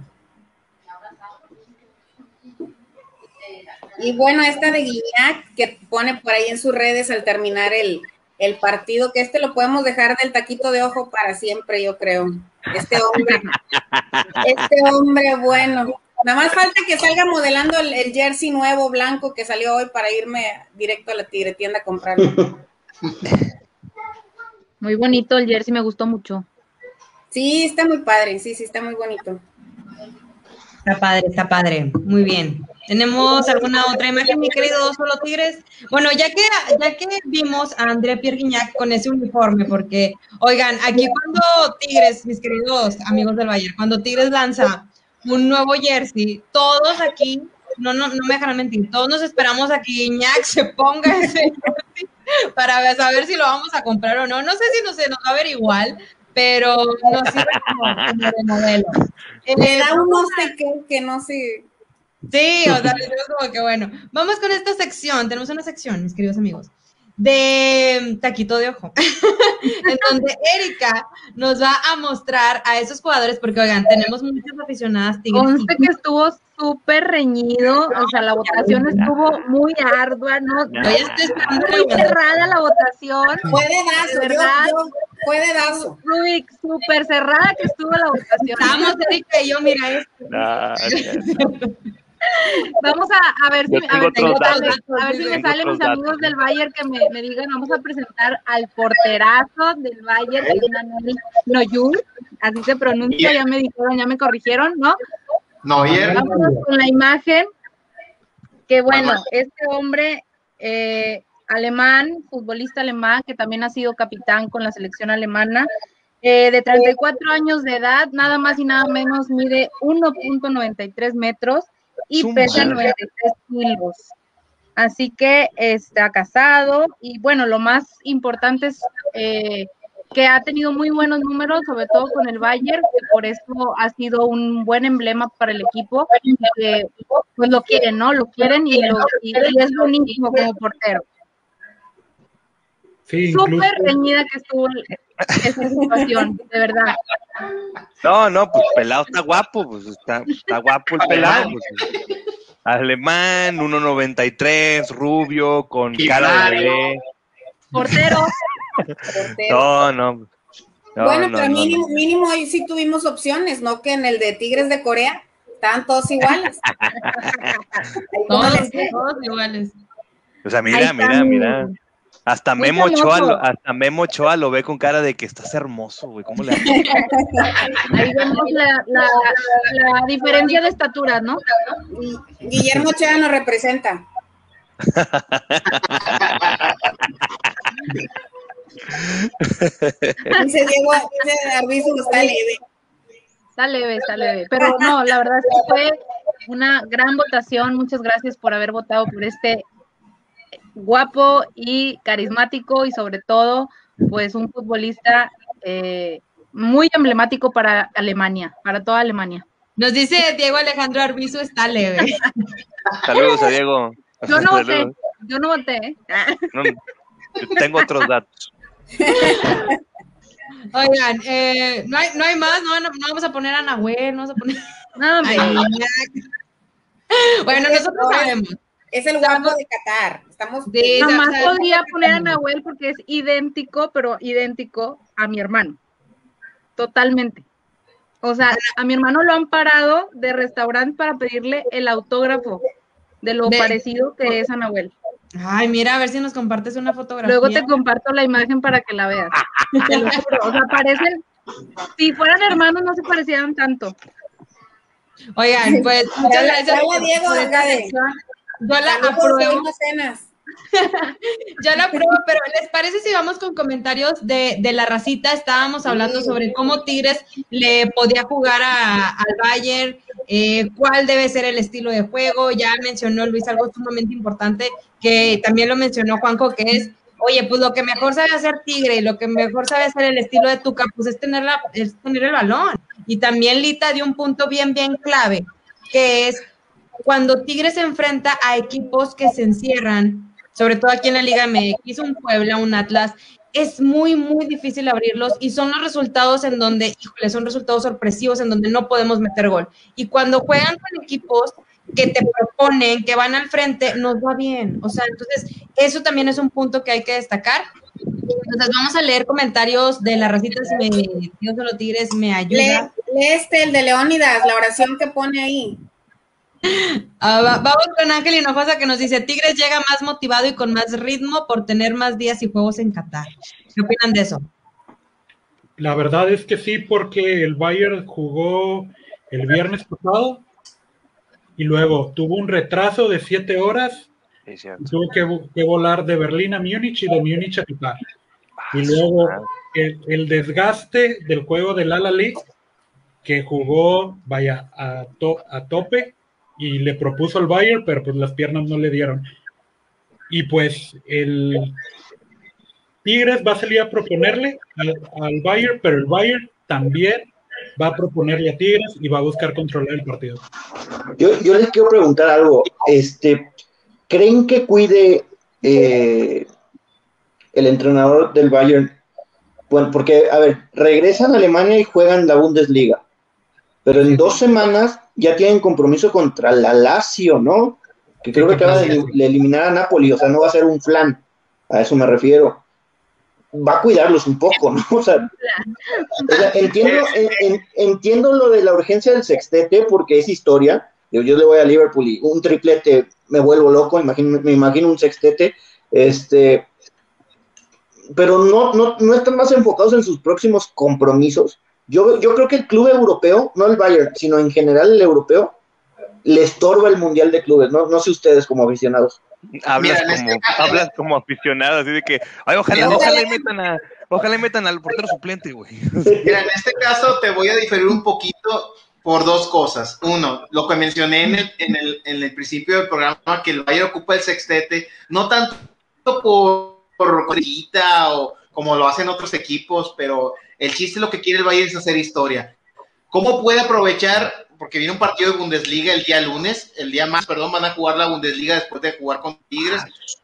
Y bueno, esta de Guiñac, que pone por ahí en sus redes al terminar el, el partido, que este lo podemos dejar del taquito de ojo para siempre, yo creo. Este hombre, este hombre bueno. Nada más falta que salga modelando el, el jersey nuevo blanco que salió hoy para irme directo a la tigre tienda a comprarlo. Muy bonito el jersey, me gustó mucho. Sí, está muy padre, sí, sí, está muy bonito. Está padre, está padre. Muy bien. ¿Tenemos alguna otra imagen, mi querido Solo Tigres? Bueno, ya que, ya que vimos a André Pierre Guignac con ese uniforme, porque, oigan, aquí cuando Tigres, mis queridos amigos del Bayern, cuando Tigres lanza un nuevo jersey, todos aquí, no, no, no me dejarán mentir, todos nos esperamos a que Guignac se ponga ese jersey para saber si lo vamos a comprar o no. No sé si no se nos va a ver igual, pero nos sirve como, como de modelo. Le da un no sé qué, que no sé. Sí, o sea, es como que bueno. Vamos con esta sección. Tenemos una sección, mis queridos amigos, de taquito de ojo, en donde Erika nos va a mostrar a esos jugadores, porque oigan, tenemos muchas aficionadas tigres. Conste que estuvo súper reñido, o sea, la votación estuvo muy ardua, ¿no? Yo ya estoy esperando Muy cerrada la votación. Fue dedazo, De yo, verdad. yo, fue dedazo. Rubik, súper cerrada que estuvo la votación. Estamos, Erika y yo, mira esto. Vamos a, a ver si, Yo a ver, a ver si me salen mis amigos del Bayern que me, me digan, vamos a presentar al porterazo del Bayern, que es Manuel Noyur, así se pronuncia, ya me dijeron, ya me corrigieron, ¿no? Neuer, Vámonos con la imagen, que bueno, este hombre eh, alemán, futbolista alemán, que también ha sido capitán con la selección alemana, eh, de 34 años de edad, nada más y nada menos, mide 1.93 metros y Su pesa madre. 93 kilos. Así que está casado y bueno, lo más importante es eh, que ha tenido muy buenos números, sobre todo con el Bayern, que por eso ha sido un buen emblema para el equipo, y que pues lo quieren, ¿no? Lo quieren y, lo, y, y es buenísimo como portero. Sí, incluso Súper reñida que estuvo esta situación, de verdad. No, no, pues pelado está guapo, pues está, está guapo el pelado. pues. Alemán, 1.93, rubio, con cara de bebé. Portero. No, no. no, bueno, no, pero no, mínimo, mínimo ahí sí tuvimos opciones, ¿no? Que en el de Tigres de Corea estaban todos iguales. Todos, todos iguales. O sea, mira, mira, mi- mira. Hasta Memo Ochoa, lo, hasta Memo Ochoa lo ve con cara de que estás hermoso, güey. ¿Cómo le haces? ahí vemos la, la, la diferencia de estatura, ¿no? Y Guillermo Ochoa nos representa. Dice Diego, dice Arbizu, está leve. Está leve, está leve. Pero no, la verdad es que fue una gran votación. Muchas gracias por haber votado por este guapo y carismático y sobre todo, pues un futbolista eh, muy emblemático para Alemania, para toda Alemania. Nos dice Diego Alejandro Arbizu, está leve. Saludos a Diego. Yo no voté, yo no voté. ¿eh? No, yo tengo otros datos. Oigan, eh, no, hay, no hay más, no, no, no vamos a poner a Nahuel, no vamos a poner No. Bueno, nosotros sabemos. Es el guapo de Qatar. Estamos Sí, Jamás sa- sa- podría poner a Nahuel porque es idéntico, pero idéntico a mi hermano. Totalmente. O sea, a mi hermano lo han parado de restaurante para pedirle el autógrafo de lo De- parecido que es a Nahuel. Ay, mira, a ver si nos compartes una fotografía. Luego te comparto la imagen para que la veas. Te lo juro. O sea, parecen, si fueran hermanos no se parecieran tanto. Oigan, pues muchas gracias Trae a por- Diego, por esta venga de- sección. Yo la apruebo, Cenas. yo la apruebo, pero ¿les parece si vamos con comentarios de, de la racita? Estábamos hablando sobre cómo Tigres le podía jugar a- al Bayern, eh, cuál debe ser el estilo de juego. Ya mencionó Luis algo sumamente importante, que también lo mencionó Juanjo, que es, oye, pues lo que mejor sabe hacer Tigre y lo que mejor sabe hacer el estilo de Tuca, pues es tener, la, es tener el balón. Y también Lita dio un punto bien, bien clave, que es cuando Tigres se enfrenta a equipos que se encierran, sobre todo aquí en la Liga MX, un Puebla, un Atlas, es muy, muy difícil abrirlos y son los resultados en donde, híjole, son resultados sorpresivos en donde no podemos meter gol. Y cuando juegan con equipos que te proponen, que van al frente, nos va bien. O sea, entonces, eso también es un punto que hay que destacar. Entonces, vamos a leer comentarios de la racita, si me, Dios de los Tigres me ayuda. Lee, este, el de Leónidas, la oración que pone ahí. Ah, vamos con Ángel Hinojosa que nos dice, Tigres llega más motivado y con más ritmo por tener más días y juegos en Qatar. ¿Qué opinan de eso? La verdad es que sí, porque el Bayern jugó el viernes pasado y luego tuvo un retraso de siete horas. tuvo que, volar de Berlín a Múnich y de Múnich a Qatar. Y luego el, desgaste del juego del Ala League, que jugó, vaya, a, a tope y le propuso al Bayern, pero pues las piernas no le dieron. Y pues el Tigres va a salir a proponerle al, al Bayern, pero el Bayern también va a proponerle a Tigres y va a buscar controlar el partido. Yo, yo les quiero preguntar algo. Este, ¿Creen que cuide eh, el entrenador del Bayern? Bueno, porque, a ver, regresan a Alemania y juegan la Bundesliga, pero en dos semanas ya tienen compromiso contra la Lazio, ¿no? Que creo que acaba de, eliminar a Napoli, o sea, no va a ser un flan, a eso me refiero. Va a cuidarlos un poco, ¿no? O sea, entiendo, entiendo lo de la urgencia del sextete porque es historia. Yo, yo le voy a Liverpool y un triplete me vuelvo loco, imagino, me imagino un sextete. Este, pero no, no, no están más enfocados en sus próximos compromisos yo, yo creo que el club europeo, no el Bayern, sino en general el europeo, le estorba el Mundial de Clubes. No, no sé ustedes como aficionados. Hablas, como, este hablas como aficionado, así de que, ay, ojalá, ojalá, metan a, ojalá metan al portero suplente, güey. Mira, en este caso te voy a diferir un poquito por dos cosas. Uno, lo que mencioné en el, en el, en el principio del programa, que el Bayern ocupa el sextete, no tanto por, por o como lo hacen otros equipos, pero el chiste lo que quiere el Bayern es hacer historia. ¿Cómo puede aprovechar? Porque viene un partido de Bundesliga el día lunes, el día más, perdón, van a jugar la Bundesliga después de jugar con Tigres,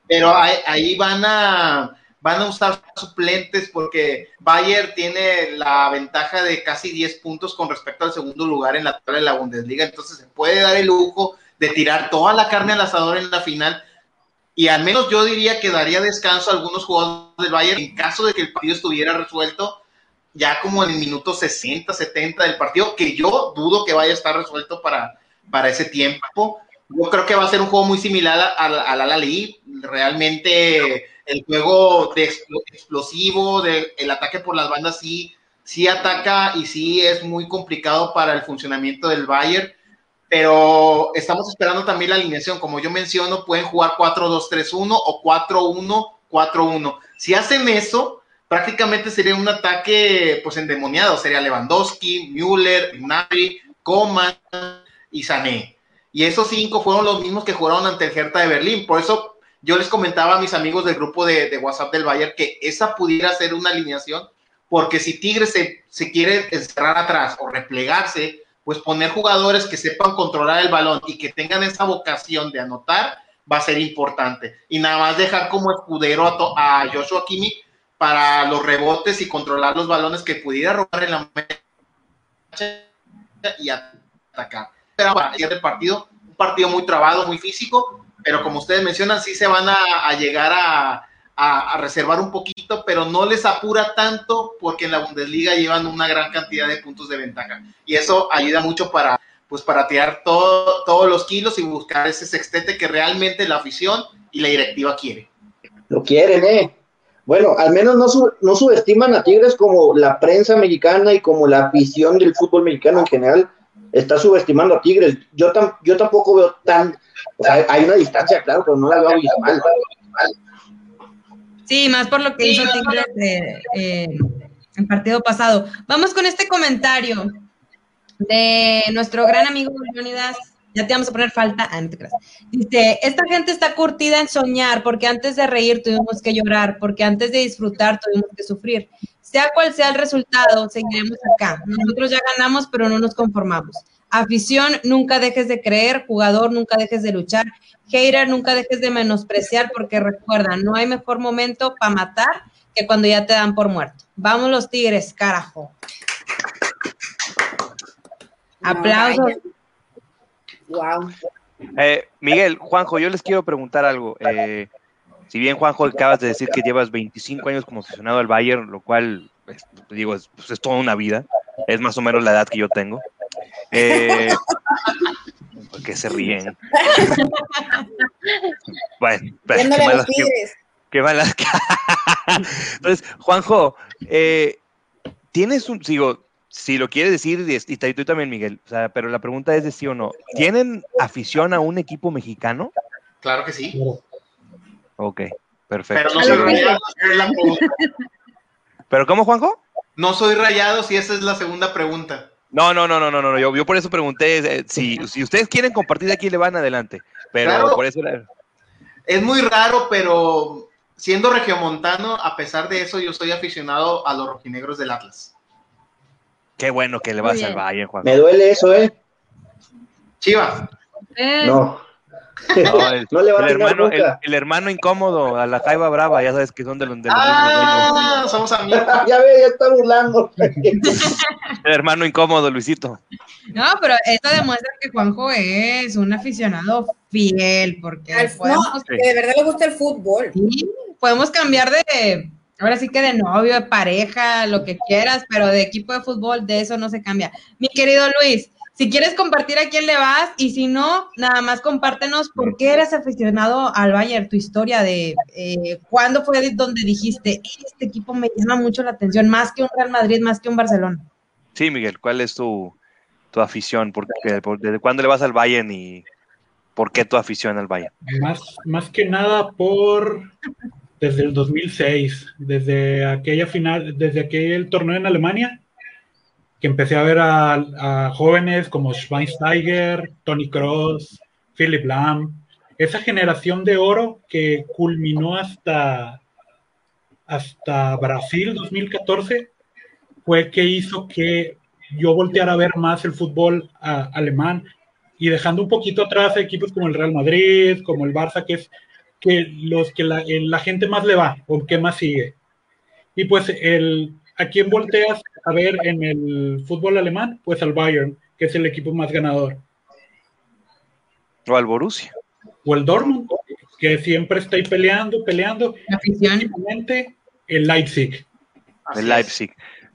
pero ahí, van a van a usar suplentes porque Bayern tiene la ventaja de casi 10 puntos con respecto al segundo lugar en la tabla de la Bundesliga, entonces se puede dar el lujo de tirar toda la carne al asador en la final y al menos yo diría que daría descanso a algunos jugadores del Bayern en caso de que el partido estuviera resuelto ya como en el minuto 60, 70 del partido, que yo dudo que vaya a estar resuelto para, para ese tiempo. Yo creo que va a ser un juego muy similar al, Alali. Realmente el juego de explosivo, de, el ataque por las bandas sí, sí ataca y sí es muy complicado para el funcionamiento del Bayern. Pero estamos esperando también la alineación. Como yo menciono, pueden jugar 4-2-3-1 o 4-1-4-1. Si hacen eso, prácticamente sería un ataque pues endemoniado, sería Lewandowski, Müller, Gnabry, Coman y Sané. Y esos cinco fueron los mismos que jugaron ante el Hertha de Berlín, por eso yo les comentaba a mis amigos del grupo de, WhatsApp del Bayern que esa pudiera ser una alineación, porque si Tigres se, se quiere encerrar atrás o replegarse, pues poner jugadores que sepan controlar el balón y que tengan esa vocación de anotar va a ser importante. Y nada más dejar como escudero a, a Joshua Kimmich para los rebotes y controlar los balones que pudiera robar en la y atacar. Pero para el partido, un partido muy trabado, muy físico, pero como ustedes mencionan, sí se van a, llegar a, reservar un poquito, pero no les apura tanto porque en la Bundesliga llevan una gran cantidad de puntos de ventaja. Y eso ayuda mucho para, pues, para tirar todo, todos los kilos y buscar ese sextete que realmente la afición y la directiva quiere. Lo quieren, ¿eh? Bueno, al menos no, no subestiman a Tigres como la prensa mexicana y como la afición del fútbol mexicano en general está subestimando a Tigres. Yo, yo tampoco veo tan, o sea, hay una distancia, claro, pero no la veo mal. Sí, más por lo que hizo Tigres eh, eh, el partido pasado. Vamos con este comentario de nuestro gran amigo Leonidas ya te vamos a poner falta. Ah, Dice, esta gente está curtida en soñar porque antes de reír tuvimos que llorar, porque antes de disfrutar tuvimos que sufrir. Sea cual sea el resultado, seguiremos acá. Nosotros ya ganamos, pero no nos conformamos. Afición, nunca dejes de creer. Jugador, nunca dejes de luchar. Hater, nunca dejes de menospreciar porque recuerda, no hay mejor momento para matar que cuando ya te dan por muerto. Vamos los tigres, carajo. Aplausos. Wow. Eh, Miguel, Juanjo, yo les quiero preguntar algo. Eh, si bien, Juanjo, acabas de decir que llevas 25 años como aficionado al Bayern, lo cual, pues, te digo, es, pues, es toda una vida. Es más o menos la edad que yo tengo. Eh, ¿Por qué se ríen? bueno, pero qué Viéndole a los malas, qué- qué malas. Entonces, Juanjo, eh, tienes un, digo, si lo quieres decir, y y tú también, Miguel, o sea, pero la pregunta es de sí o no. ¿Tienen afición a un equipo mexicano? Claro que sí. Ok, Pero perfecto. no soy rayado, es la pregunta. ¿Pero cómo, Juanjo? No soy rayado si esa es la segunda pregunta. No, no, no, no, no, no. Yo, yo por eso pregunté eh, si, si ustedes quieren compartir aquí, le van adelante. Pero Claro. por eso era- Es muy raro, pero siendo regiomontano, a pesar de eso, yo soy aficionado a los rojinegros del Atlas. Qué bueno que le vas al Bayern, Juanjo. Me duele eso, ¿eh? Chivas. Eh, No. No, el, No le va a el hermano, el, nunca. el hermano incómodo, a la Jaiba Brava, ya sabes que son de los, de los Ah, somos amigos. ya ve, ya está burlando. mismos. El hermano incómodo, Luisito. No, pero esto demuestra que Juanjo es un aficionado fiel, porque Al- podemos, no, que de verdad le gusta el fútbol. sí, podemos cambiar de, ahora sí que de novio, de pareja, lo que quieras, pero de equipo de fútbol, de eso no se cambia. Mi querido Luis, si quieres compartir a quién le vas, y si no, nada más compártenos por qué eres aficionado al Bayern, tu historia de eh, cuándo fue donde dijiste, este equipo me llama mucho la atención, más que un Real Madrid, más que un Barcelona. Sí, Miguel, ¿cuál es tu, tu afición? ¿Por qué? Por- ¿Desde cuándo le vas al Bayern y por qué tu afición al Bayern? Más, más que nada por desde el 2006, desde aquella final, desde aquel torneo en Alemania, que empecé a ver a, a jóvenes como Schweinsteiger, Tony Cross, Philip Lahm, esa generación de oro que culminó hasta, hasta Brasil 2014, fue que hizo que yo volteara a ver más el fútbol ah, alemán. Y dejando un poquito atrás a equipos como el Real Madrid, como el Barça, que es que los que la, eh, la gente más le va o que más sigue. Y pues el, ¿a quién volteas a ver en el fútbol alemán? Pues al Bayern, que es el equipo más ganador. O al Borussia. O el Dortmund, que siempre está ahí peleando, peleando. Últimamente el Leipzig. Así El. Leipzig.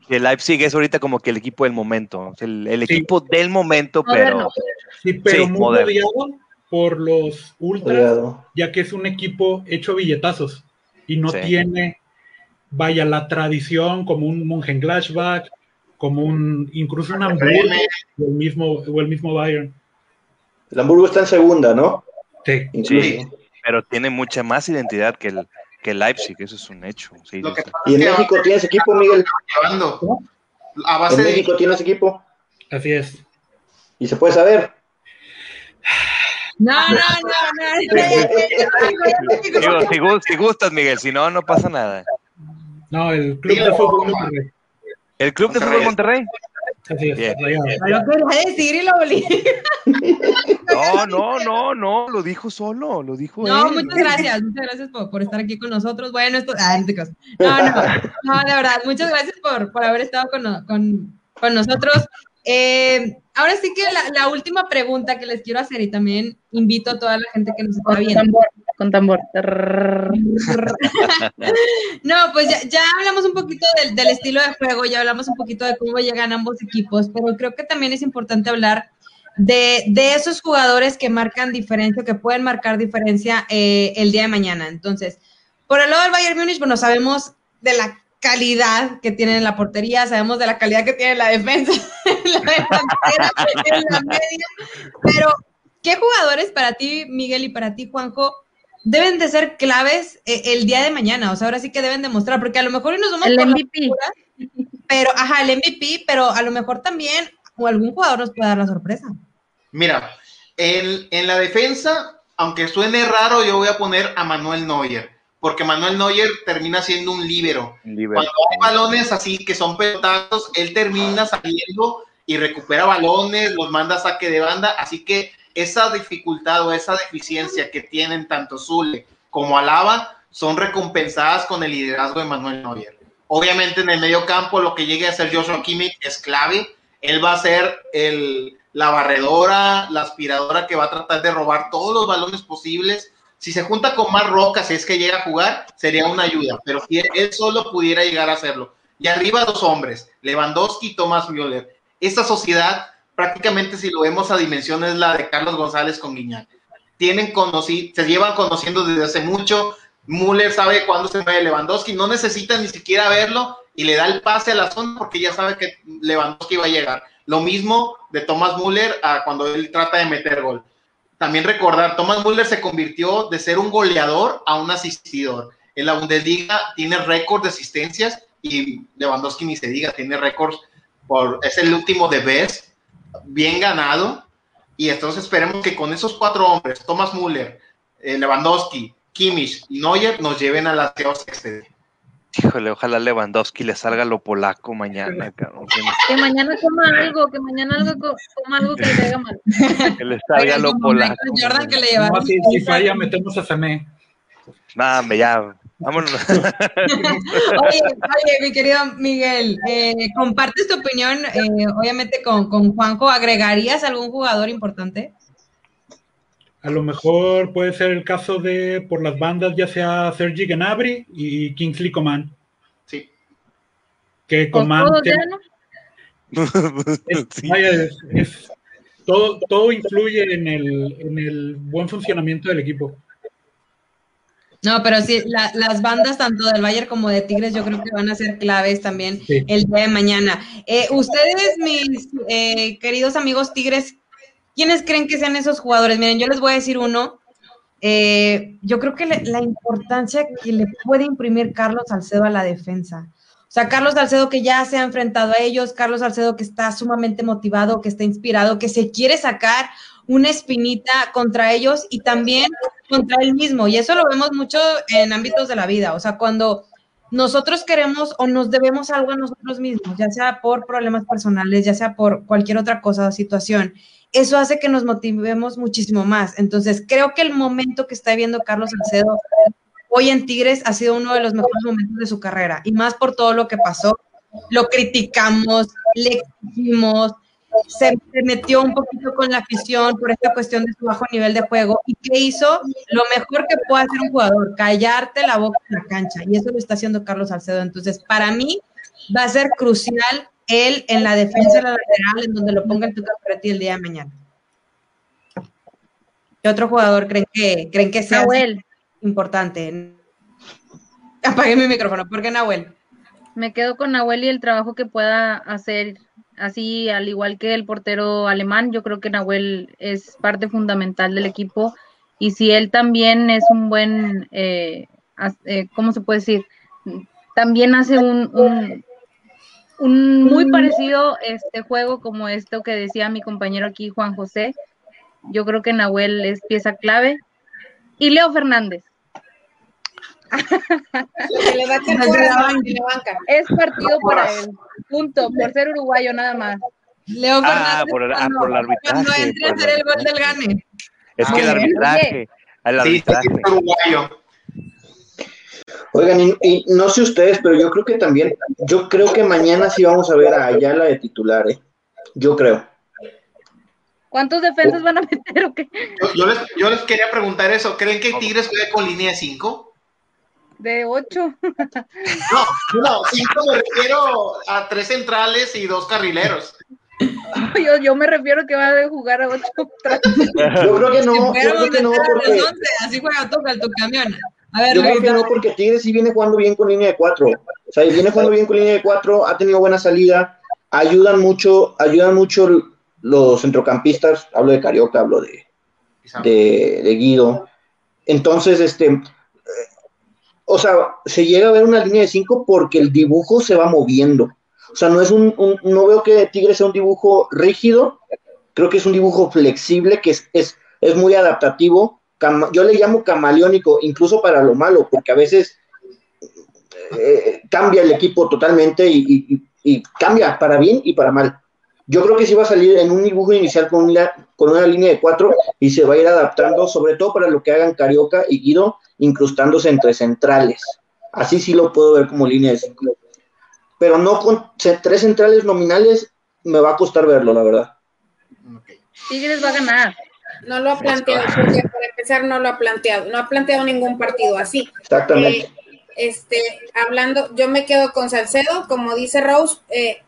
El Leipzig es ahorita como que el equipo del momento, el, el Sí. equipo del momento, Moderno. pero Sí, pero Sí, muy moderno. odiado por los ultras, Cuidado. ya que es un equipo hecho billetazos y no Sí. tiene, vaya, la tradición como un Mönchengladbach, como un, incluso un Hamburgo o el mismo, o el mismo Bayern. El Hamburgo está en segunda, ¿no? Sí. Incluso. Sí. pero tiene mucha más identidad que el, que el Leipzig, eso es un hecho. sí, Lo que sí. pasa ¿Y en México tienes equipo, Miguel? llevando a ¿En base de México tienes equipo? Así es. Y se puede saber. No, no, no, no. Digo, si, gus- si gustas, Miguel, si no, no pasa nada. No, el Club de. Fútbol Monterrey. ¿El Club de Fútbol Monterrey? Así es. No lo quería decir y lo olí. No, no, no, no, lo dijo solo, lo dijo No, él. muchas gracias, muchas gracias por, por estar aquí con nosotros. Bueno, esto, ah, no. No, no, no, de verdad, muchas gracias por, por haber estado con, con, con nosotros. Eh, ahora sí que la, la última pregunta que les quiero hacer y también invito a toda la gente que nos está Con viendo. tambor, con tambor. No, pues ya, ya hablamos un poquito del, del estilo de juego, ya hablamos un poquito de cómo llegan ambos equipos, pero creo que también es importante hablar de, de esos jugadores que marcan diferencia, que pueden marcar diferencia eh, el día de mañana. Entonces, por el lado del Bayern Múnich, bueno, sabemos de la calidad que tiene en la portería, sabemos de la calidad que tiene en la defensa, en la delantera, en la media, pero ¿qué jugadores para ti, Miguel, y para ti, Juanjo, deben de ser claves eh, el día de mañana? O sea, ahora sí que deben demostrar, porque a lo mejor hoy nos vamos El por la MVP. figura, pero, ajá, el MVP, pero a lo mejor también o algún jugador nos puede dar la sorpresa. Mira, en, en la defensa, aunque suene raro, yo voy a poner a Manuel Neuer, porque Manuel Neuer termina siendo un líbero. Cuando hay balones así que son pelotazos, él termina saliendo y recupera balones, los manda a saque de banda, así que esa dificultad o esa deficiencia que tienen tanto Zule como Alaba son recompensadas con el liderazgo de Manuel Neuer. Obviamente en el medio campo lo que llegue a hacer Joshua Kimmich es clave, él va a ser el la barredora, la aspiradora que va a tratar de robar todos los balones posibles. Si se junta con más rocas, si es que llega a jugar, sería una ayuda, pero si él solo pudiera llegar a hacerlo. Y arriba dos hombres, Lewandowski y Thomas Müller. Esta sociedad, prácticamente si lo vemos a dimensión, es la de Carlos González con Guiñac. Tienen conocido, se llevan conociendo desde hace mucho. Müller sabe cuándo se mueve Lewandowski, no necesita ni siquiera verlo y le da el pase a la zona porque ya sabe que Lewandowski va a llegar. Lo mismo de Thomas Müller a cuando él trata de meter gol. También recordar, Thomas Müller se convirtió de ser un goleador a un asistidor. En la Bundesliga tiene récord de asistencias y Lewandowski ni se diga, tiene récords por, es el último de Best, bien ganado. Y entonces esperemos que con esos cuatro hombres, Thomas Müller, eh, Lewandowski, Kimmich y Neuer, nos lleven a la Exterior. Híjole, ojalá Lewandowski le salga lo polaco mañana, cabrón. Que mañana coma algo, que mañana algo coma algo que le caiga mal. Que le salga lo polaco. Jordan que le lleva. No, si, si falla, metemos a Sané. Nah, me ya, vámonos. Oye, oye, mi querido Miguel, eh, compartes tu opinión, eh, obviamente, con, con Juanjo. ¿Agregarías algún jugador importante? A lo mejor puede ser el caso de por las bandas, ya sea Sergi Gnabry y Kingsley Coman. Sí. Que ¿Con Coman te- es- Sí. vaya, es- es- todo, todo influye en el, en el buen funcionamiento del equipo. No, pero sí, la- las bandas tanto del Bayern como de Tigres yo creo que van a ser claves también Sí. el día de mañana. Eh, ustedes, mis eh, queridos amigos Tigres, ¿quiénes creen que sean esos jugadores? Miren, yo les voy a decir uno. Eh, yo creo que le- la importancia que le puede imprimir Carlos Salcedo a la defensa. O sea, Carlos Salcedo que ya se ha enfrentado a ellos, Carlos Salcedo que está sumamente motivado, que está inspirado, que se quiere sacar una espinita contra ellos y también contra él mismo. Y eso lo vemos mucho en ámbitos de la vida. O sea, cuando nosotros queremos o nos debemos algo a nosotros mismos, ya sea por problemas personales, ya sea por cualquier otra cosa o situación, eso hace que nos motivemos muchísimo más. Entonces, creo que el momento que está viviendo Carlos Salcedo hoy en Tigres ha sido uno de los mejores momentos de su carrera y más por todo lo que pasó. Lo criticamos, le exigimos, se se metió un poquito con la afición por esta cuestión de su bajo nivel de juego. ¿Y qué hizo? Lo mejor que puede hacer un jugador, callarte la boca en la cancha. Y eso lo está haciendo Carlos Salcedo. Entonces, para mí, va a ser crucial él en la defensa de la lateral, en donde lo ponga el Tuca Ferretti el día de mañana. ¿Qué otro jugador creen que, creen que sea Nahuel. importante? Apagué mi micrófono. ¿Por qué Nahuel? Me quedo con Nahuel y el trabajo que pueda hacer, así al igual que el portero alemán, yo creo que Nahuel es parte fundamental del equipo y si él también es un buen, eh, eh, ¿cómo se puede decir? También hace un, un, un muy parecido este juego como esto que decía mi compañero aquí, Juan José. Yo creo que Nahuel es pieza clave. Y Leo Fernández. Le va a banca. Es partido para él. Punto. Por ser uruguayo nada más. Leo Ah, Fernández. por el- ah, por el arbitraje, Cuando entre a hacer el gol del gane. Es que el arbitraje, el Sí, sí, arbitraje. es uruguayo. Oigan, y, y no sé ustedes, pero yo creo que también, yo creo que mañana sí vamos a ver a Ayala de titular, ¿eh? Yo creo. ¿Cuántos defensas van a meter o qué? Yo, yo les, yo les quería preguntar eso. ¿Creen que Tigres juegue con línea de 5? De ocho. No, no, 5 me refiero a tres centrales y dos carrileros. Yo, yo me refiero que va a jugar a ocho. tras- Yo creo que no, yo creo que no, porque Así juega Tuca el tu camión. A ver, yo creo que no, porque Tigres sí viene jugando bien con línea de cuatro. O sea, viene jugando bien con línea de cuatro, ha tenido buena salida, ayudan mucho, ayudan mucho los centrocampistas, hablo de Carioca, hablo de, de, de Guido. Entonces, este, eh, o sea, se llega a ver una línea de cinco porque el dibujo se va moviendo. O sea, no es un, un- no veo que Tigres sea un dibujo rígido, creo que es un dibujo flexible, que es, es, es muy adaptativo. Yo le llamo camaleónico, incluso para lo malo, porque a veces eh, cambia el equipo totalmente y, cambia para bien y para mal. Yo creo que sí va a salir en un dibujo inicial con una, con una línea de cuatro y se va a ir adaptando, sobre todo para lo que hagan Carioca y Guido, incrustándose entre centrales. Así sí lo puedo ver como línea de cinco. Pero no con tres centrales nominales, me va a costar verlo, la verdad. Tigres va a ganar. No lo ha planteado, porque para empezar no lo ha planteado, no ha planteado ningún partido así. Exactamente. Eh, este, hablando, yo me quedo con Salcedo, como dice Rose, eh,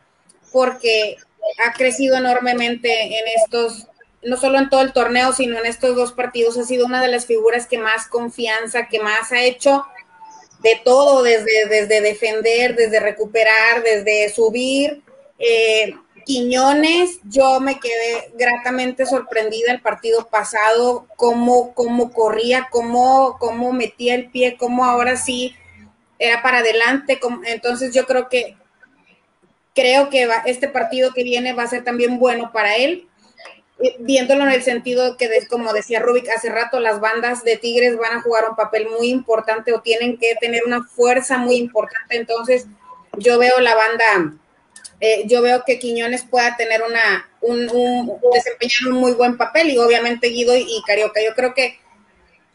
porque ha crecido enormemente en estos, no solo en todo el torneo, sino en estos dos partidos, ha sido una de las figuras que más confianza, que más ha hecho de todo, desde, desde defender, desde recuperar, desde subir. Eh, Quiñones, yo me quedé gratamente sorprendida el partido pasado, cómo, cómo corría, cómo, cómo metía el pie, cómo ahora sí era para adelante. Entonces yo creo que creo que este partido que viene va a ser también bueno para él, eh, viéndolo en el sentido que, como decía Rubik hace rato, las bandas de Tigres van a jugar un papel muy importante o tienen que tener una fuerza muy importante. Entonces yo veo la banda eh, yo veo que Quiñones pueda tener una, un, desempeñar un muy buen papel y obviamente Guido y, Carioca. Yo creo que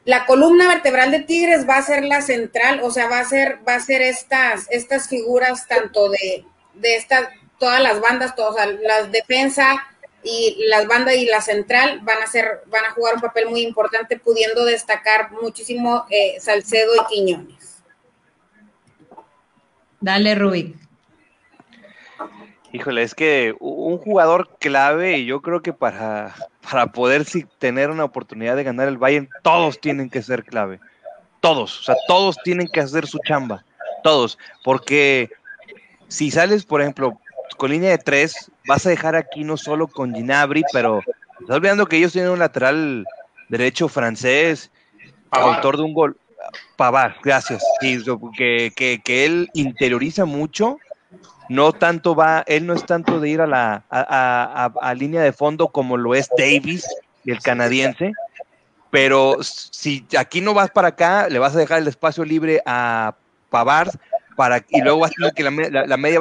la columna vertebral de Tigres va a ser la central, o sea, va a ser, va a ser estas, estas figuras tanto de, de esta, todas las bandas, todas, las defensa y las bandas y la central van a ser, van a jugar un papel muy importante, pudiendo destacar muchísimo eh, Salcedo y Quiñones. Dale, Rubik. Híjole, es que un jugador clave, yo creo que para, para poder tener una oportunidad de ganar el Bayern, todos tienen que ser clave. Todos, o sea, todos tienen que hacer su chamba. Todos. Porque si sales, por ejemplo, con línea de tres, vas a dejar aquí no solo con Ginabri, pero estás olvidando que ellos tienen un lateral derecho francés, autor de un gol. Pavar, gracias. que, que, que él interioriza mucho no tanto va, él no es tanto de ir a la a, línea de fondo como lo es Davis, el canadiense, pero si aquí no vas para acá, le vas a dejar el espacio libre a Pavard para y luego vas a tener que la, media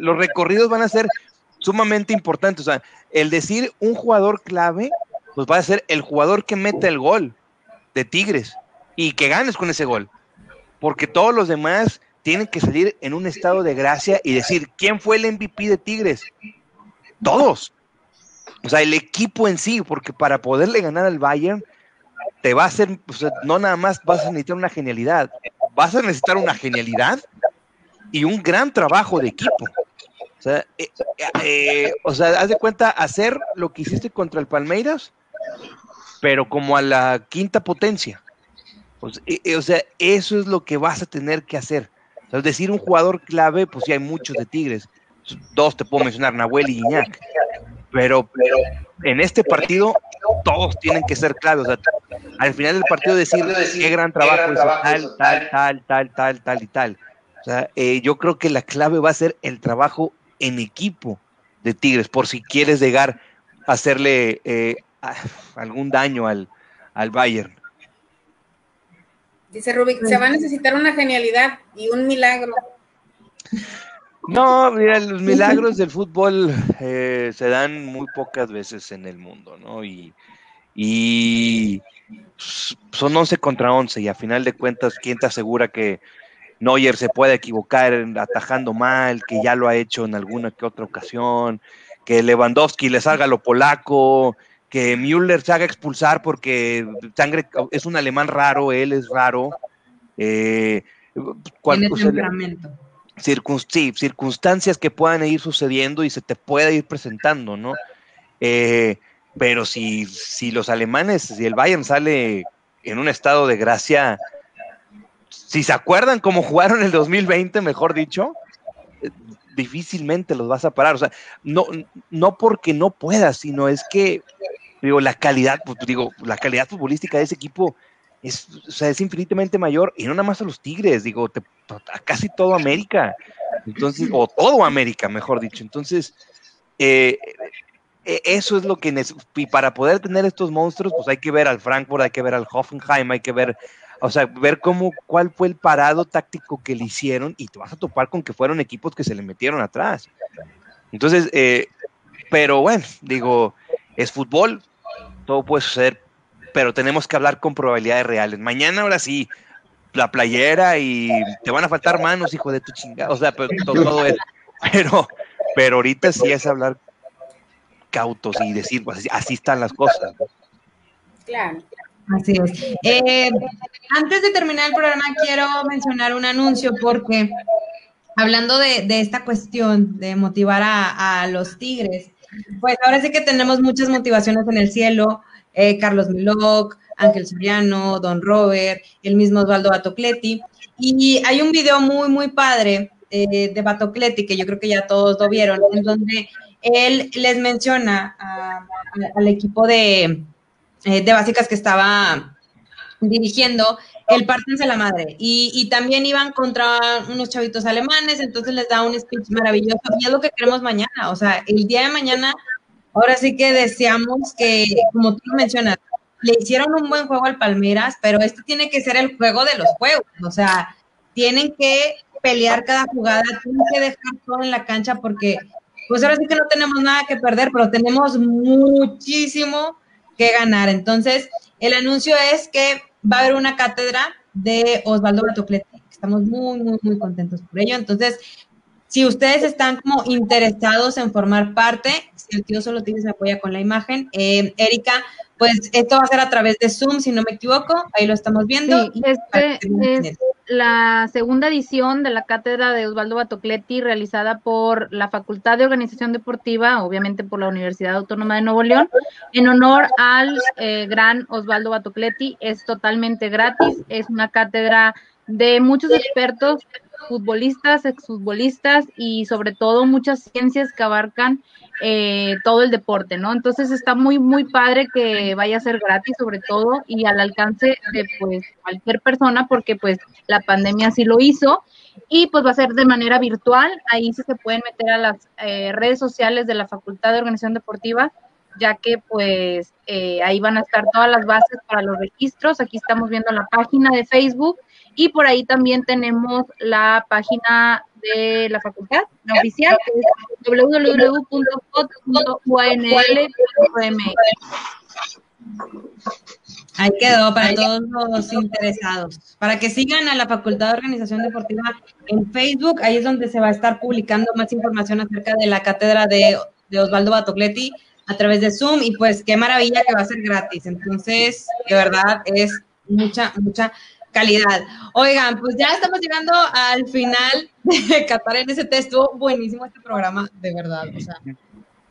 los recorridos van a ser sumamente importantes, o sea, el decir un jugador clave, pues va a ser el jugador que mete el gol de Tigres y que ganes con ese gol, porque todos los demás tienen que salir en un estado de gracia y decir, ¿quién fue el MVP de Tigres? Todos. O sea, el equipo en sí, porque para poderle ganar al Bayern, te va a hacer, no nada más vas a necesitar una genialidad, vas a necesitar una genialidad y un gran trabajo de equipo. O sea, eh, eh, haz de cuenta hacer lo que hiciste contra el Palmeiras, pero como a la quinta potencia. o sea, eso es lo que vas a tener que hacer. Es decir, un jugador clave, pues sí hay muchos de Tigres. Dos te puedo mencionar, Nahuel y Iñak. Pero, en este partido todos tienen que ser sea, al final del partido decir, qué gran trabajo hizo tal, tal, tal, tal, tal, tal y tal. O sea, eh, yo creo que la clave va a ser el trabajo en equipo de Tigres, por si quieres llegar a hacerle eh, algún daño al, al Bayern. Dice Rubik, se va a necesitar una genialidad y un milagro. No, mira, los milagros del fútbol eh, se dan muy pocas veces en el mundo, ¿no? Y, son 11 contra 11 y a final de cuentas, ¿quién te asegura que Neuer se puede equivocar atajando mal, que ya lo ha hecho en alguna que otra ocasión, que Lewandowski le salga lo polaco, que Müller se haga expulsar porque sangre es un alemán raro, él es raro. Eh, Tiene temperamento. sí, circunstancias que puedan ir sucediendo y se te pueda ir presentando, ¿no? Eh, pero si, si los alemanes, si el Bayern sale en un estado de gracia, si se acuerdan cómo jugaron el 2020, mejor dicho, difícilmente los vas a parar. O sea, no, no porque no puedas, sino es que digo, la calidad, pues, digo, la calidad futbolística de ese equipo es, o sea, es infinitamente mayor, y no nada más a los Tigres, digo, a casi todo América, entonces, o todo América, mejor dicho. Entonces, eh, eh, eso es lo que y para poder tener estos monstruos, pues hay que ver al Frankfurt, hay que ver al Hoffenheim, hay que ver, o sea, ver cómo, cuál fue el parado táctico que le hicieron, y te vas a topar con que fueron equipos que se le metieron atrás. Entonces, eh, pero bueno, digo, es fútbol, todo puede suceder, pero tenemos que hablar con probabilidades reales. Mañana, ahora sí, la playera y te van a faltar manos, hijo de tu chingada. O sea, pero, todo, es. Pero, pero ahorita sí es hablar cautos y decir, pues así, así están las cosas. Claro. Así es. Eh, antes de terminar el programa, quiero mencionar un anuncio porque hablando de, de esta cuestión de motivar a, a, los tigres, pues ahora sí que tenemos muchas motivaciones en el cielo. Eh, Carlos Miloc, Ángel Soriano, Don Robert, el mismo Osvaldo Batocleti. Y hay un video muy, muy padre eh, de Batocleti, que yo creo que ya todos lo vieron, en donde él les menciona al equipo de, eh, de básicas que estaba dirigiendo, el Pártense la madre. Y, y, también iban contra unos chavitos alemanes, entonces les da un speech maravilloso. Y es lo que queremos mañana. O sea, el día de mañana, ahora sí que deseamos que, como tú mencionas, le hicieron un buen juego al Palmeiras, pero este tiene que ser el juego de los juegos. O sea, tienen que pelear cada jugada, tienen que dejar todo en la cancha porque, pues ahora sí que no tenemos nada que perder, pero tenemos muchísimo que ganar. Entonces, el anuncio es que va a haber una cátedra de Osvaldo Batocleti. Estamos muy, muy, muy contentos por ello. Entonces, si ustedes están como interesados en formar parte, si el tío solo tiene se apoya con la imagen, eh, Erika, pues esto va a ser a través de Zoom, si no me equivoco, ahí lo estamos viendo. Sí, este es la segunda edición de la cátedra de Osvaldo Batocleti realizada por la Facultad de Organización Deportiva, obviamente por la Universidad Autónoma de Nuevo León, en honor al eh, gran Osvaldo Batocleti. Es totalmente gratis, es una cátedra de muchos expertos futbolistas, exfutbolistas y sobre todo muchas ciencias que abarcan eh, todo el deporte, ¿no? Entonces está muy, muy padre que vaya a ser gratis sobre todo y al alcance de pues cualquier persona porque pues la pandemia sí lo hizo y pues va a ser de manera virtual, ahí sí se pueden meter a las eh, redes sociales de la Facultad de Organización Deportiva ya que pues eh, ahí van a estar todas las bases para los registros, aquí estamos viendo la página de Facebook y por ahí también tenemos la página de la facultad, la oficial, que es. Ahí quedó para todos los interesados. Para que sigan a la Facultad de Organización Deportiva en Facebook, ahí es donde se va a estar publicando más información acerca de la cátedra de, de Osvaldo Batocleti a través de Zoom y pues qué maravilla que va a ser gratis. Entonces, de verdad es mucha, mucha calidad. Oigan, pues ya estamos llegando al final de Qatar en ese Estuvo buenísimo este programa, de verdad. O sea, yo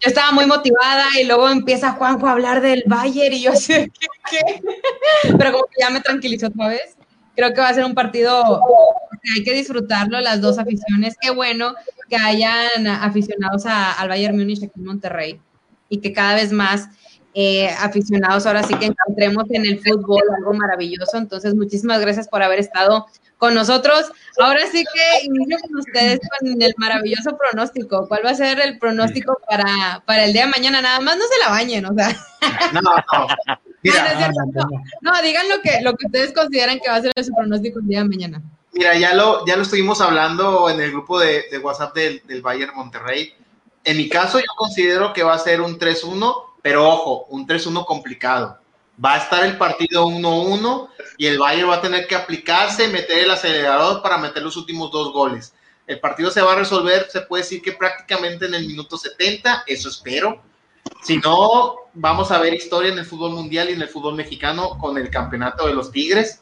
estaba muy motivada y luego empieza Juanjo a hablar del Bayern y yo sé ¿qué, qué? Pero como que ya me tranquilizó otra vez. Creo que va a ser un partido que hay que disfrutarlo, las dos aficiones. Qué bueno que hayan aficionados a, al Bayern Múnich aquí en Monterrey y que cada vez más eh, aficionados ahora sí que encontremos en el fútbol algo maravilloso. Entonces, muchísimas gracias por haber estado con nosotros. Ahora sí que inicio con ustedes con el maravilloso pronóstico. ¿Cuál va a ser el pronóstico para, para el día de mañana? Nada más no se la bañen, o sea. No, no. Mira, no, no, no, digan lo que, lo que ustedes consideran que va a ser su pronóstico el día de mañana. Mira, ya lo, ya lo estuvimos hablando en el grupo de, de WhatsApp del, del Bayern Monterrey. En mi caso, yo considero que va a ser un 3-1 pero ojo, un 3-1 complicado. Va a estar el partido 1-1 y el Bayern va a tener que aplicarse, meter el acelerador para meter los últimos dos goles. El partido se va a resolver, se puede decir que prácticamente en el minuto 70, eso espero. Si no, vamos a ver historia en el fútbol mundial y en el fútbol mexicano con el campeonato de los Tigres,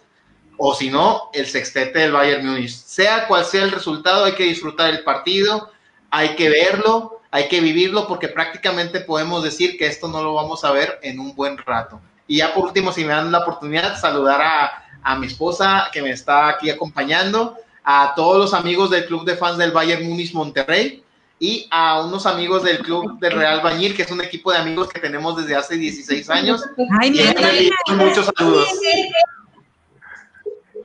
o si no, el sextete del Bayern Múnich. Sea cual sea el resultado, hay que disfrutar el partido, hay que verlo, hay que vivirlo porque prácticamente podemos decir que esto no lo vamos a ver en un buen rato. Y ya por último, si me dan la oportunidad, saludar a, a mi esposa que me está aquí acompañando, a todos los amigos del club de fans del Bayern Múnich Monterrey y a unos amigos del club del Real Bañil, que es un equipo de amigos que tenemos desde hace 16 años. Ay, y muchos saludos.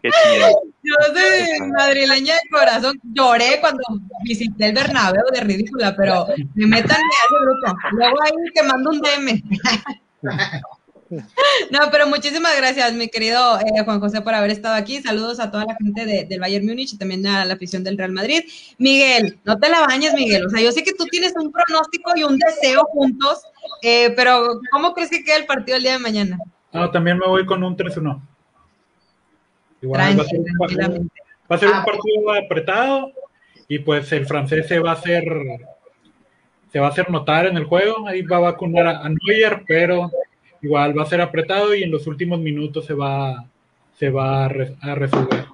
Qué chido. Yo soy madrileña de corazón. Lloré cuando visité el Bernabéu de ridícula, pero me metan a ese grupo. Luego ahí te mando un DM. No, pero muchísimas gracias, mi querido eh, Juan José, por haber estado aquí. Saludos a toda la gente de, del Bayern Múnich y también a la afición del Real Madrid. Miguel, no te la bañes, Miguel. O sea, yo sé que tú tienes un pronóstico y un deseo juntos, eh, pero ¿cómo crees que queda el partido el día de mañana? No, también me voy con un 3-1. Igual va a ser, un, va a ser un partido apretado y pues el francés se va a hacer se va a hacer notar en el juego, ahí va a vacunar a, a Neuer, pero igual va a ser apretado y en los últimos minutos se va, se va a, re- a resolver.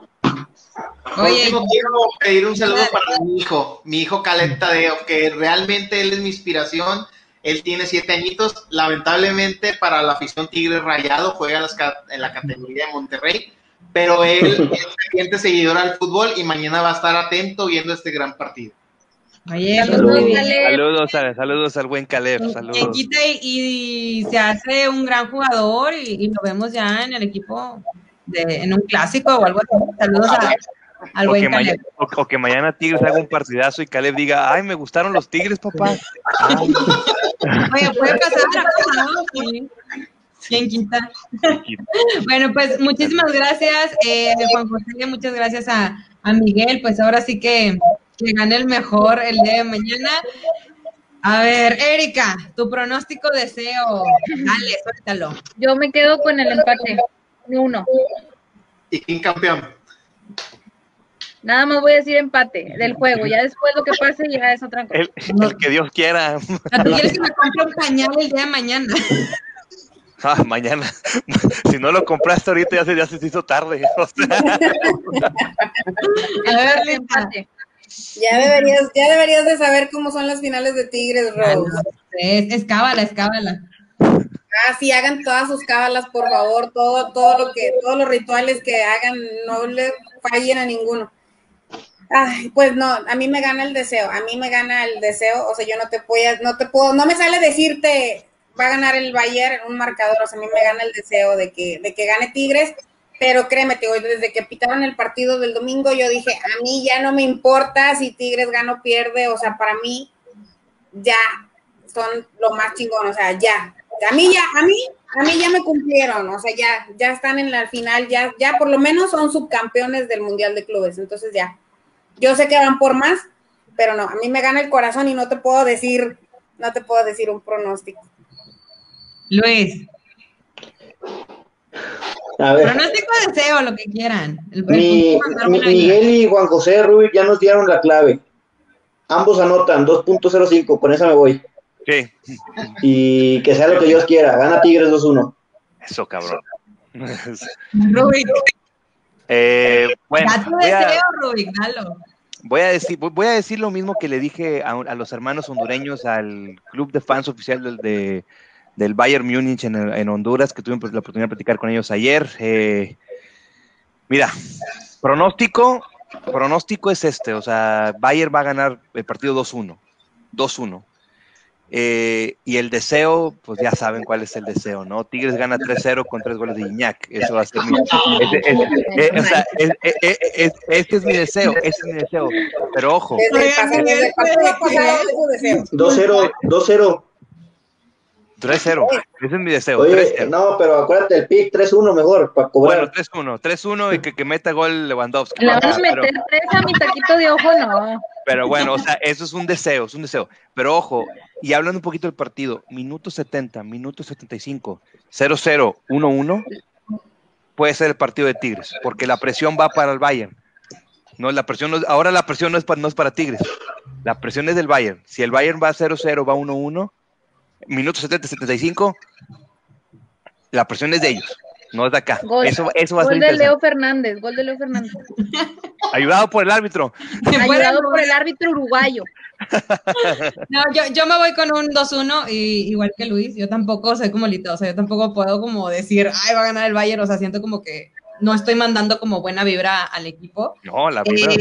Oye, último, quiero pedir un saludo para mi hijo, mi hijo Caleb Tadeo, que realmente él es mi inspiración. Él tiene siete añitos. Lamentablemente, para la afición Tigre Rayado, juega en la categoría de Monterrey. Pero él es ferviente seguidor al fútbol y mañana va a estar atento viendo este gran partido. Oye, pues Saludos. Saludos, a- saludos al buen Caleb. Quien Saludos. quita y, y se hace un gran jugador y, y lo vemos ya en el equipo de, en un clásico o algo así. Saludos a- al O que, buen mañana, Caleb. o, o que mañana Tigres haga un partidazo y Caleb diga, ay, me gustaron los Tigres, papá. Ay, Oye, puede pasar, pasado, sí. ¿Quién quita? Bueno, pues muchísimas gracias, eh, Juan José, muchas gracias a, a Miguel, pues ahora sí que, que gane el mejor el día de mañana. A ver, Erika, tu pronóstico deseo, dale, suéltalo. Yo me quedo con el empate. Uno. ¿Y quién campeón? Nada más voy a decir empate del juego. Ya después lo que pase ya es otra cosa. el, el que Dios quiera. ¿A tú quieres que me compre un pañal el día de mañana? Ah, mañana. Si no lo compraste ahorita ya se, ya se hizo tarde. O sea, A ver. Ya deberías, ya deberías de saber cómo son las finales de Tigres, Ah, Rose. no, Es, es cábala, es cábala. Ah, sí, hagan todas sus cábalas, por favor, todo, todo lo que, todos los rituales que hagan, no le fallen a ninguno. Ay, pues no, a mí me gana el deseo, a mí me gana el deseo, o sea, yo no te puedo, no te puedo, no me sale decirte va a ganar el Bayern en un marcador, o sea, a mí me gana el deseo de que, de que gane Tigres, pero créeme, te desde que pitaron el partido del domingo, yo dije, a mí ya no me importa si Tigres gana o pierde, o sea, para mí ya son lo más chingón, o sea, ya. A mí ya, a mí, a mí ya me cumplieron, o sea, ya, ya están en la final, ya, ya por lo menos son subcampeones del Mundial de Clubes, entonces ya. Yo sé que van por más, pero no, a mí me gana el corazón y no te puedo decir, no te puedo decir un pronóstico. Luis, A ver, pronóstico deseo, lo que quieran. El, el mi, punto mandar mi- una Miguel y Juan José Rubik ya nos dieron la clave. Ambos anotan 2.05, con esa me voy. sí, Y que sea lo que Dios quiera. Gana Tigres 2-1. eso cabrón. Rubik, Eh, bueno, da tu a- deseo, Rubik, dalo. Voy a decir, voy- a decir lo mismo que le dije a, a los hermanos hondureños, al club de fans oficial del, de- del Bayern Múnich en, en, Honduras, que tuve la oportunidad de platicar con ellos ayer. Mira, pronóstico, pronóstico es este, o sea, Bayern va a ganar el partido 2-1, 2-1. Y el deseo, pues ya saben cuál es el deseo, ¿no? Tigres gana 3-0 con tres goles de Iñak. Eso va a ser mi. Este es mi deseo, este es mi deseo. Pero ojo. 2-0, 2-0. 3-0. Ese es mi deseo. Oye, 3-0. no, pero acuérdate, el pick 3-1 mejor para Bueno, cobrar. 3-1. 3-1 y que, que meta gol Lewandowski. Le van a Pero- meter tres a mi taquito de ojo, no. Pero bueno, o sea, eso es un deseo, es un deseo. Pero ojo, y hablando un poquito del partido, minuto 70, minuto 75, 0-0, 1-1, puede ser el partido de Tigres, porque la presión va para el Bayern. No, la presión no es- ahora la presión no es, para, no es para Tigres, la presión es del Bayern. Si el Bayern va 0-0, va 1-1, minuto 70, 75, la presión es de ellos, no es de acá. Gol, eso, eso va a ser gol de Leo. Fernández, gol de Leo Fernández. Ayudado por el árbitro. Ayudado por el árbitro uruguayo. No, yo, yo me voy con un 2-1, y, igual que Luis, yo tampoco soy como Lito, o sea, yo tampoco puedo como decir, ay, va a ganar el Bayern, o sea, siento como que no estoy mandando como buena vibra al equipo. No, la vibra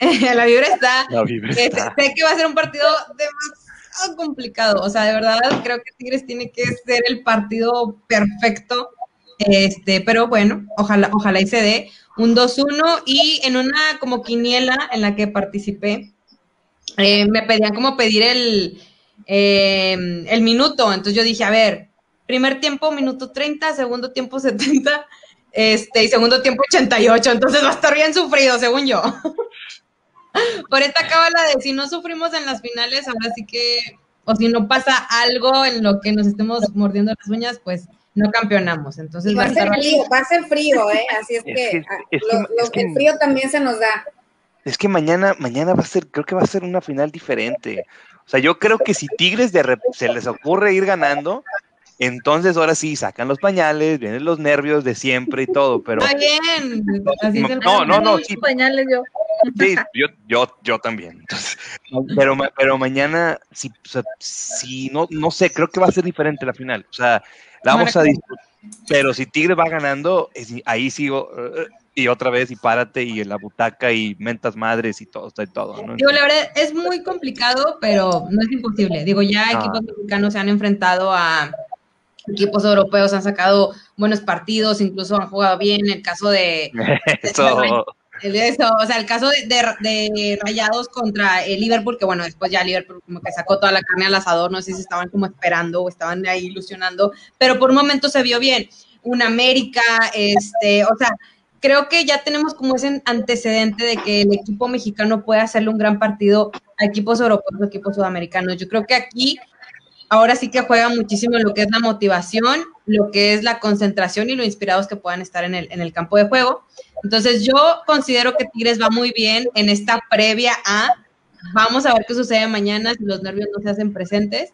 Eh, está. la vibra está, La vibra Eh, está. sé que va a ser un partido demasiado complicado, o sea, de verdad creo que Tigres tiene que ser el partido perfecto, este, pero bueno, ojalá, ojalá y se dé un 2-1 y en una como quiniela en la que participé, eh, me pedían como pedir el, eh, el minuto, entonces yo dije, a ver, primer tiempo minuto 30, segundo tiempo 70, este, y segundo tiempo 88, entonces va a estar bien sufrido, según yo. Por esta cábala de si no sufrimos en las finales, ahora sí que, o si no pasa algo en lo que nos estemos mordiendo las uñas, pues no campeonamos. Entonces Y va va a ser frío, va a ser frío, ¿eh? Así es Es que, que- es lo- que- lo- es que- el frío también se nos da. Es que mañana, mañana va a ser, creo que va a ser una final diferente. O sea, yo creo que si Tigres de se les ocurre ir ganando, entonces ahora sí sacan los pañales, vienen los nervios de siempre y todo, pero Está bien. Así no, no, no, Los sí, pañales yo. sí, yo, yo, yo también. Entonces, pero, pero mañana, si, o sea, si no, no sé, creo que va a ser diferente la final. O sea, la vamos a disfrutar. Pero si Tigre va ganando, es- ahí sigo y otra vez y párate y en la butaca y mentas madres y todo, y todo, ¿no? Digo, la verdad es muy complicado, pero no es imposible. Digo, ya Ah. equipos mexicanos se han enfrentado a equipos europeos, han sacado buenos partidos, incluso han jugado bien. El caso de, Eso, o sea, el caso de, de- de Rayados contra el Liverpool, que bueno, después ya Liverpool como que sacó toda la carne al asador, no sé si estaban como esperando o estaban ahí ilusionando, pero por un momento se vio bien. Un América, este, o sea, creo que ya tenemos como ese antecedente de que el equipo mexicano puede hacerle un gran partido a equipos europeos o equipos sudamericanos. Yo creo que aquí ahora sí que juega muchísimo lo que es la motivación, lo que es la concentración y lo inspirados que puedan estar en el, en el campo de juego. Entonces yo considero que Tigres va muy bien en esta previa a, vamos a ver qué sucede mañana si los nervios no se hacen presentes,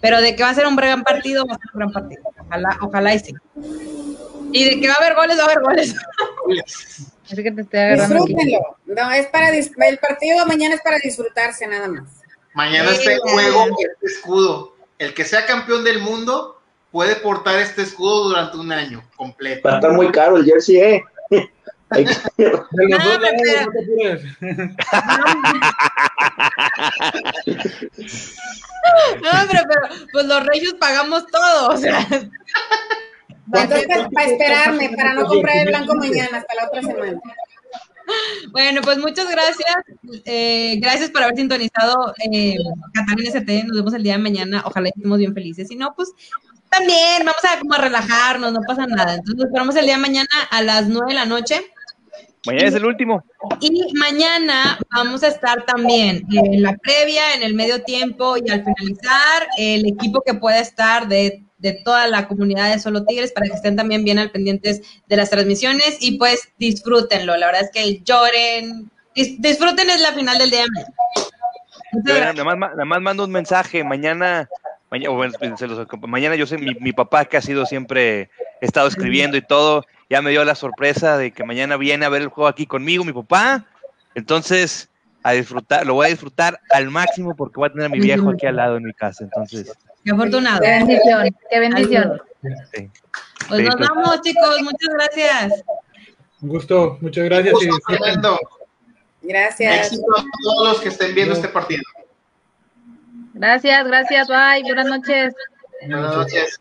pero de que va a ser un gran partido, va a ser un gran partido. Ojalá, ojalá y sí. Y de que va a haber goles, va a haber goles. Así que te estoy agarrando aquí. Disfrútenlo. No, es para el partido de mañana es para disfrutarse nada más. Mañana está en Venga. juego este escudo. El que sea campeón del mundo puede portar este escudo durante un año completo. Va a estar muy caro el jersey, ¿eh? Hay que- De los No, lados, pero- pues los regios pagamos todo, o sea. Entonces, para esperarme, para no comprar el blanco mañana, hasta la otra semana. Bueno, pues muchas gracias. Eh, gracias por haber sintonizado eh, Catarina ST. Nos vemos el día de mañana. Ojalá estemos bien felices. Si no, pues también vamos a como a relajarnos, no pasa nada. Entonces nos esperamos el día de mañana a las 9 de la noche. mañana es el último. Y mañana vamos a estar también en la previa, en el medio tiempo y al finalizar, el equipo que pueda estar de, de toda la comunidad de Solo Tigres para que estén también bien al pendientes de las transmisiones y pues disfrútenlo. La verdad es que lloren, dis- disfruten es la final del día nada más, nada más mando un mensaje. Mañana, mañana, bueno, mañana yo sé, mi, mi papá que ha sido siempre, he estado escribiendo y todo, ya me dio la sorpresa de que mañana viene a ver el juego aquí conmigo, mi papá. Entonces, a disfrutar, lo voy a disfrutar al máximo porque voy a tener a mi viejo aquí al lado en mi casa. Entonces, Qué afortunado. Qué bendición, qué bendición. sí. Pues nos vamos, chicos. Muchas gracias. Un gusto, muchas gracias. Gusto. Fernando. Gracias. Éxito a todos los que estén viendo este partido. Gracias, gracias, bye, buenas noches. Buenas noches.